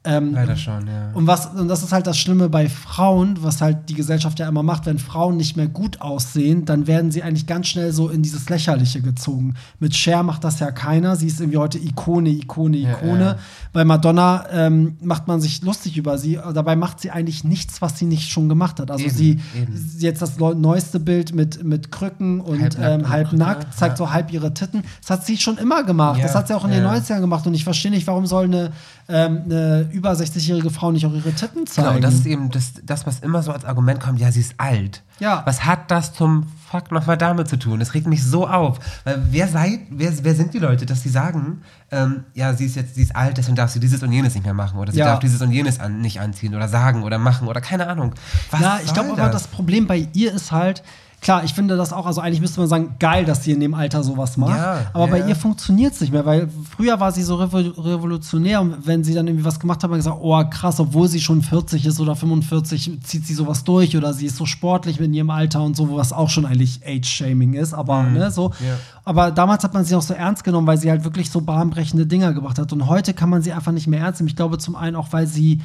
Ähm, Leider schon, ja. und was, und das ist halt das Schlimme bei Frauen, was halt die Gesellschaft ja immer macht, wenn Frauen nicht mehr gut aussehen, dann werden sie eigentlich ganz schnell so in dieses Lächerliche gezogen. Mit Cher macht das ja keiner. Sie ist irgendwie heute Ikone, Ikone, Ja, Ikone. ja. Bei Madonna ähm, macht man sich lustig über sie. Dabei macht sie eigentlich nichts, was sie nicht schon gemacht hat. Also Eben, sie, eben. jetzt das neu- neueste Bild mit, mit Krücken und Halbnackt ähm, halbnackt, Krücke, zeigt ja. so halb ihre Titten. Das hat sie schon immer gemacht. Ja, das hat sie auch in den ja. 90ern gemacht. Und ich verstehe nicht, warum soll eine, ähm, eine über 60-jährige Frau nicht auch ihre Titten zeigen. Genau, und das ist eben das, das, was immer so als Argument kommt, ja, sie ist alt. Ja. Was hat das zum Fuck nochmal damit zu tun? Das regt mich so auf. Weil wer seid, wer, wer sind die Leute, dass sie sagen, ähm, ja, sie ist jetzt, sie ist alt, deswegen darf sie dieses und jenes nicht mehr machen oder sie Ja. darf dieses und jenes an, nicht anziehen oder sagen oder machen oder keine Ahnung. Was ja, ich glaube aber, das Problem bei ihr ist halt, klar, ich finde das auch, also eigentlich müsste man sagen, geil, dass sie in dem Alter sowas macht. Ja, aber ja. bei ihr funktioniert es nicht mehr, weil früher war sie so revo revolutionär und wenn sie dann irgendwie was gemacht hat, hat man gesagt, oh krass, obwohl sie schon 40 ist oder 45, zieht sie sowas durch oder sie ist so sportlich in ihrem Alter und so, was auch schon eigentlich Age-Shaming ist, aber ne, so. Ja. Aber damals hat man sie auch so ernst genommen, weil sie halt wirklich so bahnbrechende Dinger gebracht hat. Und heute kann man sie einfach nicht mehr ernst nehmen. Ich glaube zum einen auch, weil sie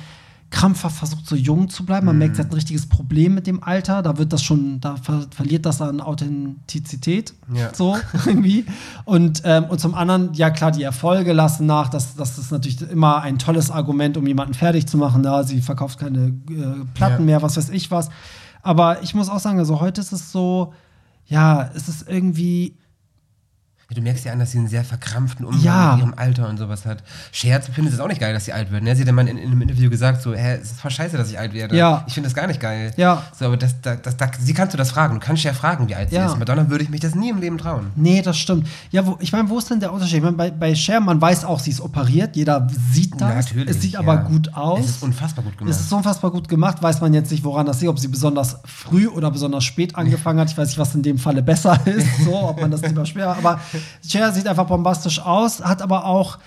krampfhaft versucht, so jung zu bleiben. Man merkt, sie hat ein richtiges Problem mit dem Alter. Da wird das schon, da ver verliert das an Authentizität. Ja. So irgendwie. Und, ähm, und zum anderen, ja klar, die Erfolge lassen nach. Das, das ist natürlich immer ein tolles Argument, um jemanden fertig zu machen. Da sie verkauft keine äh, Platten Ja. mehr, was weiß ich was. Aber ich muss auch sagen, also heute ist es so, ja, es ist irgendwie. Du merkst ja an, dass sie einen sehr verkrampften Umgang Ja. mit ihrem Alter und sowas hat. Scherz findet es auch nicht geil, dass sie alt wird. Ne? Sie hat ja mal in, in einem Interview gesagt, so, hä, es ist voll scheiße, dass ich alt werde. Ja. Ich finde das gar nicht geil. Ja. So, aber das, das, das, das, sie kannst du das fragen. Du kannst ja fragen, wie alt Ja. sie ist. Madonna würde ich mich das nie im Leben trauen. Nee, das stimmt. Ja, wo, ich meine, wo ist denn der Unterschied? Ich meine, bei, bei Cher, man weiß auch, sie ist operiert. Jeder sieht das. Natürlich. Es sieht aber gut aus. Es ist unfassbar gut gemacht. Es ist unfassbar gut gemacht, weiß man jetzt nicht, woran das liegt, ob sie besonders früh oder besonders spät angefangen hat. Ich weiß nicht, was in dem Falle besser ist, so, ob man das lieber schwer. Aber Cher sieht einfach bombastisch aus, hat aber auch,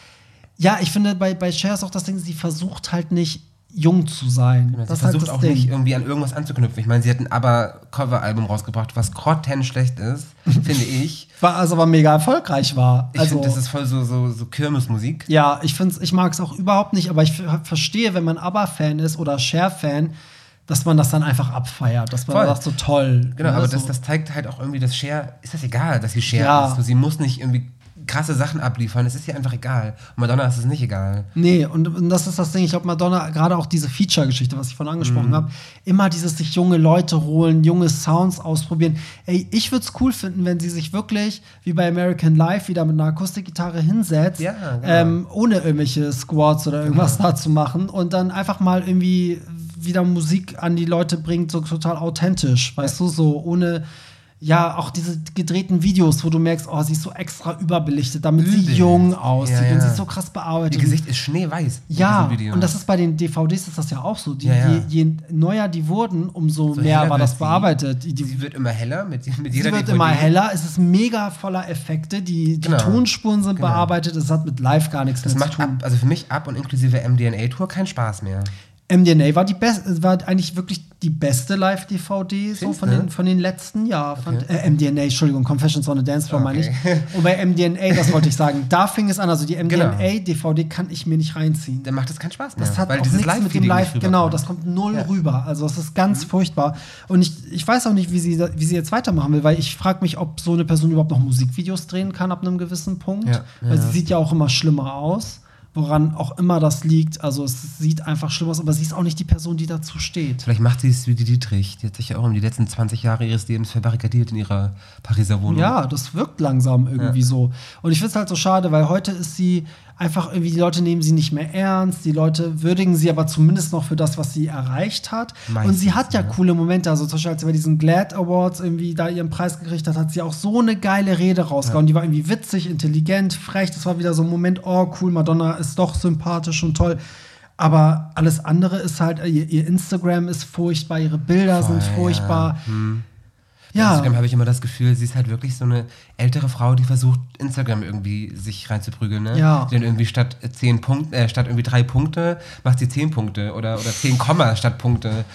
ja, ich finde, bei, bei Cher ist auch das Ding, sie versucht halt nicht jung zu sein. Genau, sie das halt versucht das auch Ding. nicht irgendwie an irgendwas anzuknüpfen. Ich meine, sie hat ein Aber-Cover-Album rausgebracht, was grottenschlecht ist, finde ich. War, also aber mega erfolgreich war. Ich also, finde, das ist voll so, so, so Kirmesmusik. Ja, ich find's, ich mag es auch überhaupt nicht, aber ich verstehe, wenn man ABBA-Fan ist oder Cher-Fan, dass man das dann einfach abfeiert, dass man Voll. sagt, so toll. Genau, ne, aber so. das, das zeigt halt auch irgendwie, dass Cher, ist das egal, dass sie Cher Ja. ist. So, sie muss nicht irgendwie krasse Sachen abliefern, es ist ihr einfach egal. Und Madonna ist es nicht egal. Nee, und, und das ist das Ding. Ich glaube, Madonna, gerade auch diese Feature-Geschichte, was ich vorhin Mhm. angesprochen habe, immer dieses sich junge Leute holen, junge Sounds ausprobieren. Ey, ich würde es cool finden, wenn sie sich wirklich, wie bei American Life, wieder mit einer Akustikgitarre hinsetzt, Ja, genau. ähm, ohne irgendwelche Squats oder irgendwas da zu machen und dann einfach mal irgendwie wieder Musik an die Leute bringt, so total authentisch, weißt du, so ohne. Ja, auch diese gedrehten Videos, wo du merkst, oh, sie ist so extra überbelichtet, damit sie Übel. jung aussieht Ja, und ja. sie ist so krass bearbeitet. Ihr Gesicht ist schneeweiß. Ja, und das ist bei den DVDs ist das ja auch so. Die, Ja. Je, je neuer die wurden, umso So mehr war das sie. bearbeitet. Die, Sie wird immer heller mit, mit sie jeder wird DVD. immer heller, es ist mega voller Effekte, die, die Genau. Tonspuren sind Genau. bearbeitet, es hat mit Live gar nichts Das mehr macht zu tun. ab, also für mich ab und inklusive MDNA-Tour keinen Spaß mehr. MDNA war die beste, war eigentlich wirklich die beste Live-DVD so von den, von den letzten Jahren. Fand, äh, MDNA, Entschuldigung, Confessions on a Dance Floor meine ich. Okay. Und bei MDNA, das wollte ich sagen, da fing es an. Also die Genau. MDNA-DVD kann ich mir nicht reinziehen. Dann macht es keinen Spaß mehr. Das hat weil auch dieses nichts mit dem Live, genau, das kommt null Ja. Mhm. rüber. Also es ist ganz furchtbar. Und ich, ich weiß auch nicht, wie sie, wie sie jetzt weitermachen will, weil ich frage mich, ob so eine Person überhaupt noch Musikvideos drehen kann ab einem gewissen Punkt. Ja, Weil ja. sie sieht ja auch immer schlimmer aus, woran auch immer das liegt. Also es sieht einfach schlimm aus, aber sie ist auch nicht die Person, die dazu steht. Vielleicht macht sie es wie die Dietrich. Die hat sich ja auch um die letzten 20 Jahre ihres Lebens verbarrikadiert in ihrer Pariser Wohnung. Ja, das wirkt langsam irgendwie Ja. so. Und ich finde es halt so schade, weil heute ist sie einfach irgendwie, die Leute nehmen sie nicht mehr ernst, die Leute würdigen sie aber zumindest noch für das, was sie erreicht hat. Und Meistens, sie hat ja, ja. coole Momente, also zum Beispiel, als sie bei diesen Glad Awards irgendwie da ihren Preis gekriegt hat, hat sie auch so eine geile Rede rausgehauen. Die war irgendwie witzig, intelligent, frech. Das war wieder so ein Moment, oh cool, Madonna ist doch sympathisch und toll. Aber alles andere ist halt, ihr, ihr Instagram ist furchtbar, ihre Bilder Voll, sind furchtbar. Ja. Hm. Bei Ja. Instagram habe ich immer das Gefühl, sie ist halt wirklich so eine ältere Frau, die versucht, Instagram irgendwie sich reinzuprügeln. Ne? Ja. Die dann irgendwie statt zehn Punkte, äh, statt irgendwie drei Punkte, macht sie zehn Punkte oder, oder zehn Komma statt Punkte.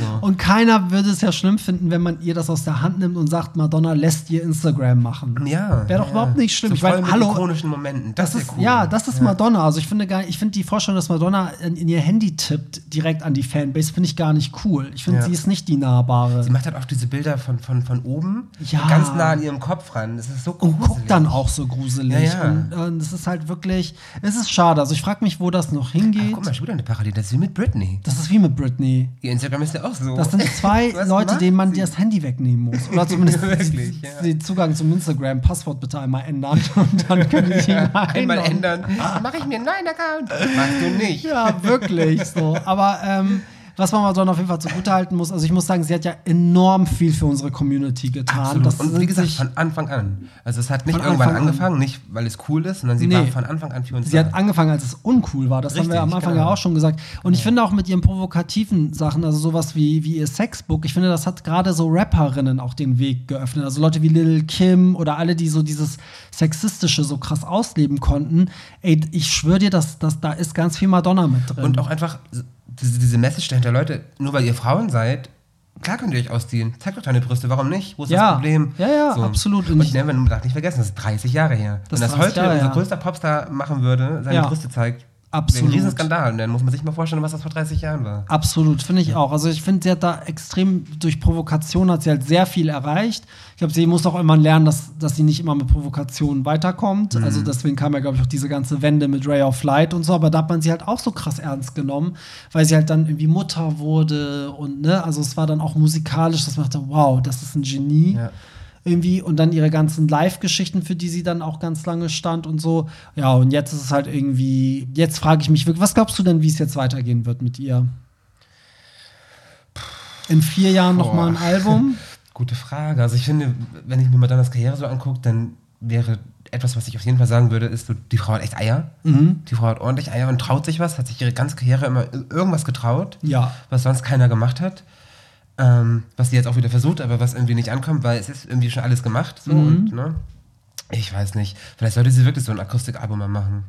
So. Und keiner würde es ja schlimm finden, wenn man ihr das aus der Hand nimmt und sagt, Madonna lässt ihr Instagram machen. Ja. Wäre doch ja. überhaupt nicht schlimm. So Ich meine, hallo, ikonischen Momenten. Das, Das ist ist, cool. ja, das ist Madonna. Also ich finde gar, ich finde die Vorstellung, dass Madonna in, in ihr Handy tippt, direkt an die Fanbase, finde ich gar nicht cool. Ich finde, Ja. sie ist nicht die nahbare. Sie macht halt auch diese Bilder von, von, von oben Ja. ganz nah an ihrem Kopf ran. Das ist so und gruselig. guckt dann auch so gruselig. Ja, ja. Und äh, das ist halt wirklich, es ist schade. Also ich frage mich, wo das noch Ach, hingeht. guck mal, schon wieder eine Parallele. Das ist wie mit Britney. Das ist wie mit Britney. Ihr Instagram ist ja auch so. Das sind zwei Leute, denen man sie? das Handy wegnehmen muss. Oder zumindest Wirklich, die- ja. den Zugang zum Instagram-Passwort bitte einmal ändern. Und dann können die sich Einmal ändern. Mache ich mir einen neuen Account. Machst du nicht. Ja, wirklich so. Aber ähm, was man Madonna auf jeden Fall zugutehalten muss, also ich muss sagen, sie hat ja enorm viel für unsere Community getan. Und wie gesagt, von Anfang an. Also es hat nicht irgendwann Anfang an. angefangen, nicht weil es cool ist, sondern sie Nee. war von Anfang an für uns Sie da. hat angefangen, als es uncool war. Das haben wir Richtig, am Anfang genau. ja auch schon gesagt. Und ich finde auch mit ihren provokativen Sachen, also sowas wie, wie ihr Sexbook, ich finde, das hat gerade so Rapperinnen auch den Weg geöffnet. Also Leute wie Lil Kim oder alle, die so dieses Sexistische so krass ausleben konnten. Ey, ich schwöre dir, dass, dass da ist ganz viel Madonna mit drin. Und auch einfach diese, diese Message dahinter, Leute, nur weil ihr Frauen seid, klar könnt ihr euch ausziehen. Zeigt doch deine Brüste, warum nicht? Wo ist Ja. das Problem? Ja, ja, absolut. Und Und ich- man darf nicht vergessen, das ist 30 Jahre her. Das Wenn das 30 heute Jahre unser her. größter Popstar machen würde, seine Ja. Brüste zeigt, Absolut. ein Riesenskandal. Und dann muss man sich mal vorstellen, was das vor 30 Jahren war. Absolut, finde ich auch. Also ich finde, sie hat da extrem, durch Provokation hat sie halt sehr viel erreicht. Ich glaube, sie muss auch immer lernen, dass, dass sie nicht immer mit Provokationen weiterkommt. Mhm. Also deswegen kam ja, glaube ich, auch diese ganze Wende mit Ray of Light und so. Aber da hat man sie halt auch so krass ernst genommen, weil sie halt dann irgendwie Mutter wurde und ne, also es war dann auch musikalisch, dass man dachte, wow, das ist ein Genie. Ja. Irgendwie und dann ihre ganzen Live-Geschichten, für die sie dann auch ganz lange stand und so. Ja, und jetzt ist es halt irgendwie, jetzt frage ich mich wirklich, was glaubst du denn, wie es jetzt weitergehen wird mit ihr? In vier Jahren noch Boah. mal ein Album? Gute Frage. Also ich finde, wenn ich mir Madonnas Karriere so angucke, dann wäre etwas, was ich auf jeden Fall sagen würde, ist, so, die Frau hat echt Eier. Mhm. Die Frau hat ordentlich Eier und traut sich was, hat sich ihre ganze Karriere immer irgendwas getraut, Ja. was sonst keiner gemacht hat. Ähm, was sie jetzt auch wieder versucht, aber was irgendwie nicht ankommt, weil es ist irgendwie schon alles gemacht. So, Mhm. und, ne? Ich weiß nicht. Vielleicht sollte sie wirklich so ein Akustikalbum mal machen.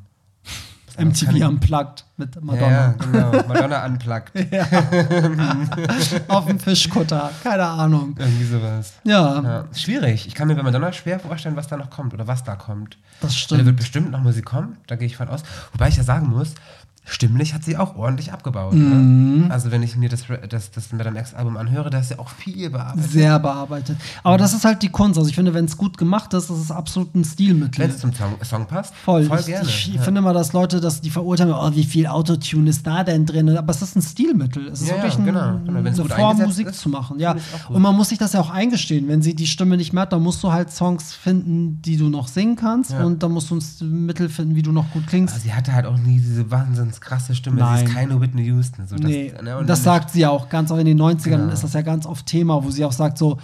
MTV unplugged mit Ja, Madonna. ja, genau. Madonna unplugged. Auf dem Fischkutter. Keine Ahnung. Irgendwie sowas. Ja, Ja, schwierig. Ich kann mir bei Madonna schwer vorstellen, was da noch kommt oder was da kommt. das Da stimmt. wird bestimmt noch Musik kommen, da gehe ich von aus. Wobei ich ja sagen muss, stimmlich hat sie auch ordentlich abgebaut. Mhm. Ne? Also wenn ich mir das, das, das Madame X-Album anhöre, da ist ja auch viel bearbeitet. Sehr bearbeitet. Aber das ist halt die Kunst. Also ich finde, wenn es gut gemacht ist, ist es absolut ein Stilmittel. Wenn es zum Song, Song passt, Voll. voll ich gerne. ich ja. finde mal, dass Leute, dass die verurteilen, oh, wie viel Autotune ist da denn drin? Aber es ist ein Stilmittel. Es ist Ja, ja, wirklich ein, genau, genau. Eine Form, Musik ist, zu machen. Ja. Und man muss sich das ja auch eingestehen. Wenn sie die Stimme nicht mehr hat, dann musst du halt Songs finden, die du noch singen kannst. Und dann musst du ein Mittel finden, wie du noch gut klingst. Also sie hatte halt auch nie diese wahnsinns krasse Stimme. Sie Nein. ist keine Whitney Houston. So, das, nee, ne, das sagt sie ja auch ganz, auch in den 90ern Genau. ist das ja ganz oft Thema, wo sie auch sagt, so,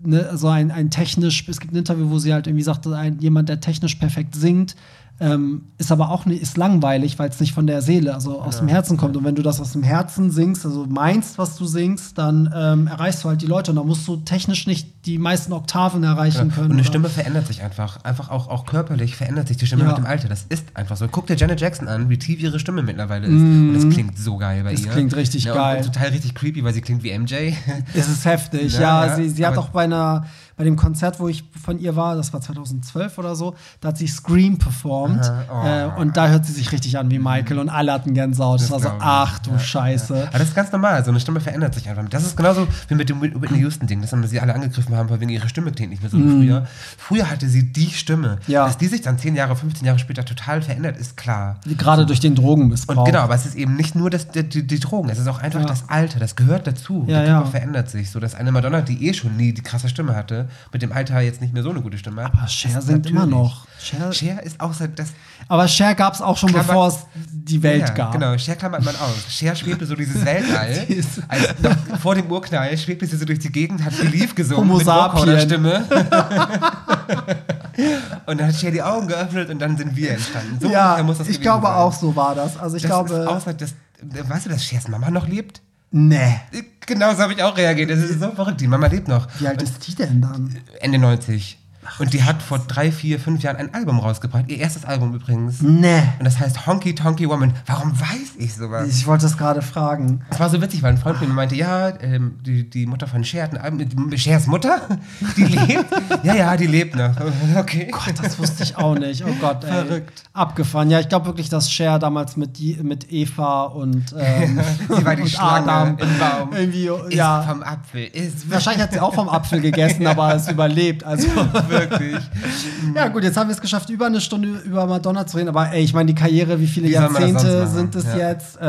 ne, so ein, ein technisch, es gibt ein Interview, wo sie halt irgendwie sagt, ein, jemand, der technisch perfekt singt, ähm, ist aber auch nicht, ist langweilig, weil es nicht von der Seele, also aus dem Herzen kommt. Und wenn du das aus dem Herzen singst, also meinst, was du singst, dann ähm, erreichst du halt die Leute. Und da musst du technisch nicht die meisten Oktaven erreichen können. Und eine? Stimme verändert sich einfach. Einfach auch, auch körperlich verändert sich die Stimme Ja. mit dem Alter. Das ist einfach so. Guck dir Janet Jackson an, wie tief ihre Stimme mittlerweile ist. Und es klingt so geil bei Es ihr. klingt richtig ja, geil. Und, total richtig creepy, weil sie klingt wie MJ. Es ist heftig, Ja, ja. ja, sie sie hat auch bei einer, bei dem Konzert, wo ich von ihr war, das war 2012 oder so, da hat sie Scream performt. Oh. äh, und da hört sie sich richtig an wie Michael und alle hatten Gänsehaut. Das, Das war so, ach du Ja, Scheiße. Ja. Aber das ist ganz normal. So eine Stimme verändert sich einfach. Das ist genauso wie mit dem Whitney Houston-Ding, dass sie alle angegriffen haben, weil wegen ihrer Stimme klingt nicht mehr so wie früher. Früher hatte sie die Stimme. Mhm. Ja. Dass die sich dann 10 Jahre, 15 Jahre später total verändert, ist klar. Gerade durch den Drogenmissbrauch. Und genau, aber es ist eben nicht nur das, die, die, die Drogen, es ist auch einfach das Alter, das gehört dazu. Der Körper verändert sich. So dass eine Madonna, die eh schon nie die krasse Stimme hatte, mit dem Alter jetzt nicht mehr so eine gute Stimme hat. aber Cher singt immer noch. Cher, Cher ist auch seit das. aber Cher gab es auch schon, Klammer- bevor es die Welt ja, gab. Genau, Cher klammert man aus. Cher schwebte so dieses Weltall. Als noch vor dem Urknall schwebte sie so durch die Gegend, hat Belief gesungen Homo mit sapien. Stimme. und dann hat Cher die Augen geöffnet und dann sind wir entstanden. So ja, ungefähr muss das ich glaube sein. auch, so war das. Also ich das glaube, ist außer, dass, weißt du, dass Chers Mama noch lebt? Nee. Genau so habe ich auch reagiert. Das ist so verrückt. Die Mama lebt noch. Wie alt ist die denn dann? Ende 90. Und die hat vor drei, vier, fünf Jahren ein Album rausgebracht. Ihr erstes Album übrigens. Nee. Und das heißt Honky Tonky Woman. Warum weiß ich sowas? Ich wollte das gerade fragen. Es war so witzig, weil ein Freund von mir meinte, ja, ähm, die, die Mutter von Cher hat ein Album. Chers Mutter? Die lebt? ja, ja, die lebt noch. Okay. Gott, das wusste ich auch nicht. Oh Gott, ey. Verrückt. Abgefahren. Ja, ich glaube wirklich, dass Cher damals mit, die, mit Eva und, ähm, Sie war die und Adam im Baum. irgendwie, Ist ja. vom Apfel. Ist Wahrscheinlich hat sie auch vom Apfel gegessen, aber es überlebt. Also wirklich. ja gut, jetzt haben wir es geschafft, über eine Stunde über Madonna zu reden. Aber ey, ich meine, die Karriere, wie viele Wie Jahrzehnte sind es Ja. jetzt? Äh,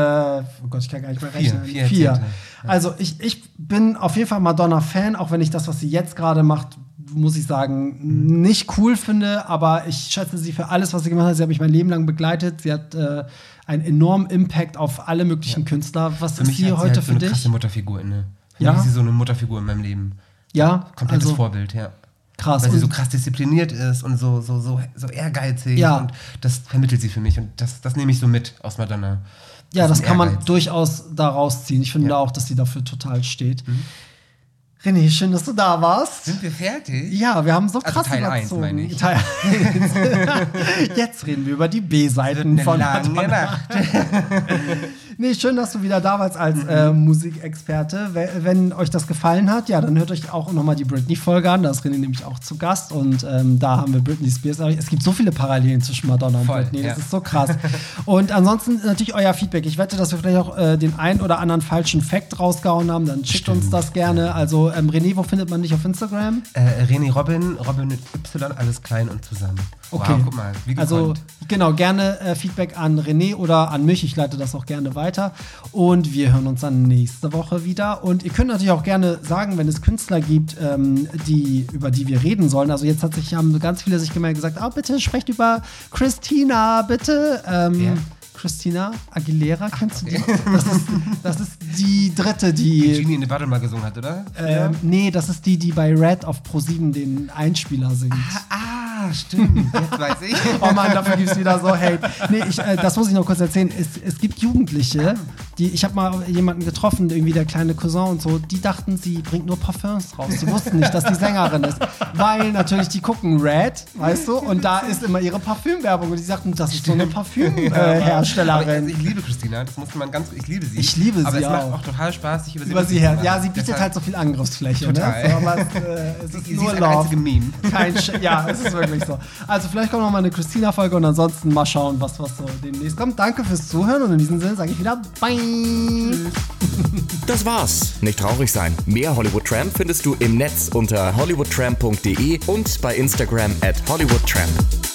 oh Gott, ich kann gar nicht mehr Vier, rechnen. vier Jahrzehnte. Also ich, ich bin auf jeden Fall Madonna-Fan, auch wenn ich das, was sie jetzt gerade macht, muss ich sagen, nicht cool finde, aber ich schätze sie für alles, was sie gemacht hat. Sie hat mich mein Leben lang begleitet. Sie hat äh, einen enormen Impact auf alle möglichen Künstler. Was Für ist sie hat sie heute halt so für eine dich? krasse Mutterfigur inne. Für Ja? mich ist sie so eine Mutterfigur in meinem Leben. Ja, Komplettes also Vorbild, ja. Krass. Weil sie so krass diszipliniert ist und so, so, so, so ehrgeizig. Ja. Und das vermittelt sie für mich. Und das, das nehme ich so mit aus Madonna. Ja, das kann man Ehrgeiz. durchaus daraus ziehen. Ich finde Ja. Mhm. auch, dass sie dafür total steht. René, schön, dass du da warst. Sind wir fertig? Ja, wir haben so Also krass Teil eins, überzogen. meine ich. Teil 1. Jetzt reden wir über die B-Seiten von lange Madonna. Nacht. Nee, schön, dass du wieder da warst als Mhm. äh, Musikexperte. We- Wenn euch das gefallen hat, ja, dann hört euch auch nochmal die Britney-Folge an. Da ist René nämlich auch zu Gast und ähm, da haben wir Britney Spears. Es gibt so viele Parallelen zwischen Madonna und Voll, Britney. Das ja. ist so krass. und ansonsten natürlich euer Feedback. Ich wette, dass wir vielleicht auch äh, den einen oder anderen falschen Fact rausgehauen haben. Dann schickt uns das gerne. Also, ähm, René, wo findet man dich auf Instagram? Äh, René Robin, Robin mit Y, alles klein und zusammen. Okay. Wow, guck mal, wie Also gekonnt. genau, gerne äh, Feedback an René oder an mich. Ich leite das auch gerne weiter. Und wir hören uns dann nächste Woche wieder. Und ihr könnt natürlich auch gerne sagen, wenn es Künstler gibt, ähm, die, über die wir reden sollen. Also jetzt hat sich, haben ganz viele sich gemeldet gesagt, ah, bitte sprecht über Christina, bitte. Ähm, Wer? Christina Aguilera, kennst du die? Das ist, das ist die dritte, die die. Genie in the Battle mal gesungen hat, oder? Ähm, nee, das ist die, die bei Red auf Pro7 den Einspieler singt. Ah, stimmt. Jetzt weiß ich. Oh Mann, dafür gibt es wieder so Hate. Nee, ich, äh, das muss ich noch kurz erzählen. Es, es gibt Jugendliche, die, ich habe mal jemanden getroffen, irgendwie der kleine Cousin und so, die dachten, sie bringt nur Parfums raus. Die wussten nicht, dass die Sängerin ist. Weil natürlich die gucken Red, weißt du, und da ist immer ihre Parfümwerbung und die sagten, das ist so eine Aber Parfümherstellerin. ich, ich liebe Christina, das muss man ganz, ich liebe sie. Ich liebe aber sie es macht auch. total Spaß, sich über sie über sie her. Ja, sie bietet Deshalb- halt so viel Angriffsfläche. Total. Ne? So, aber äh, es ist Sie nur ist ein Love. Meme. Kein Sch ja, es ist wirklich so. Also vielleicht kommt noch mal eine Christina-Folge und ansonsten mal schauen, was, was so demnächst kommt. Danke fürs Zuhören und in diesem Sinne sage ich wieder Bye. Das war's. Nicht traurig sein. Mehr Hollywood Tramp findest du im Netz unter hollywoodtramp.de und bei Instagram at hollywoodtramp.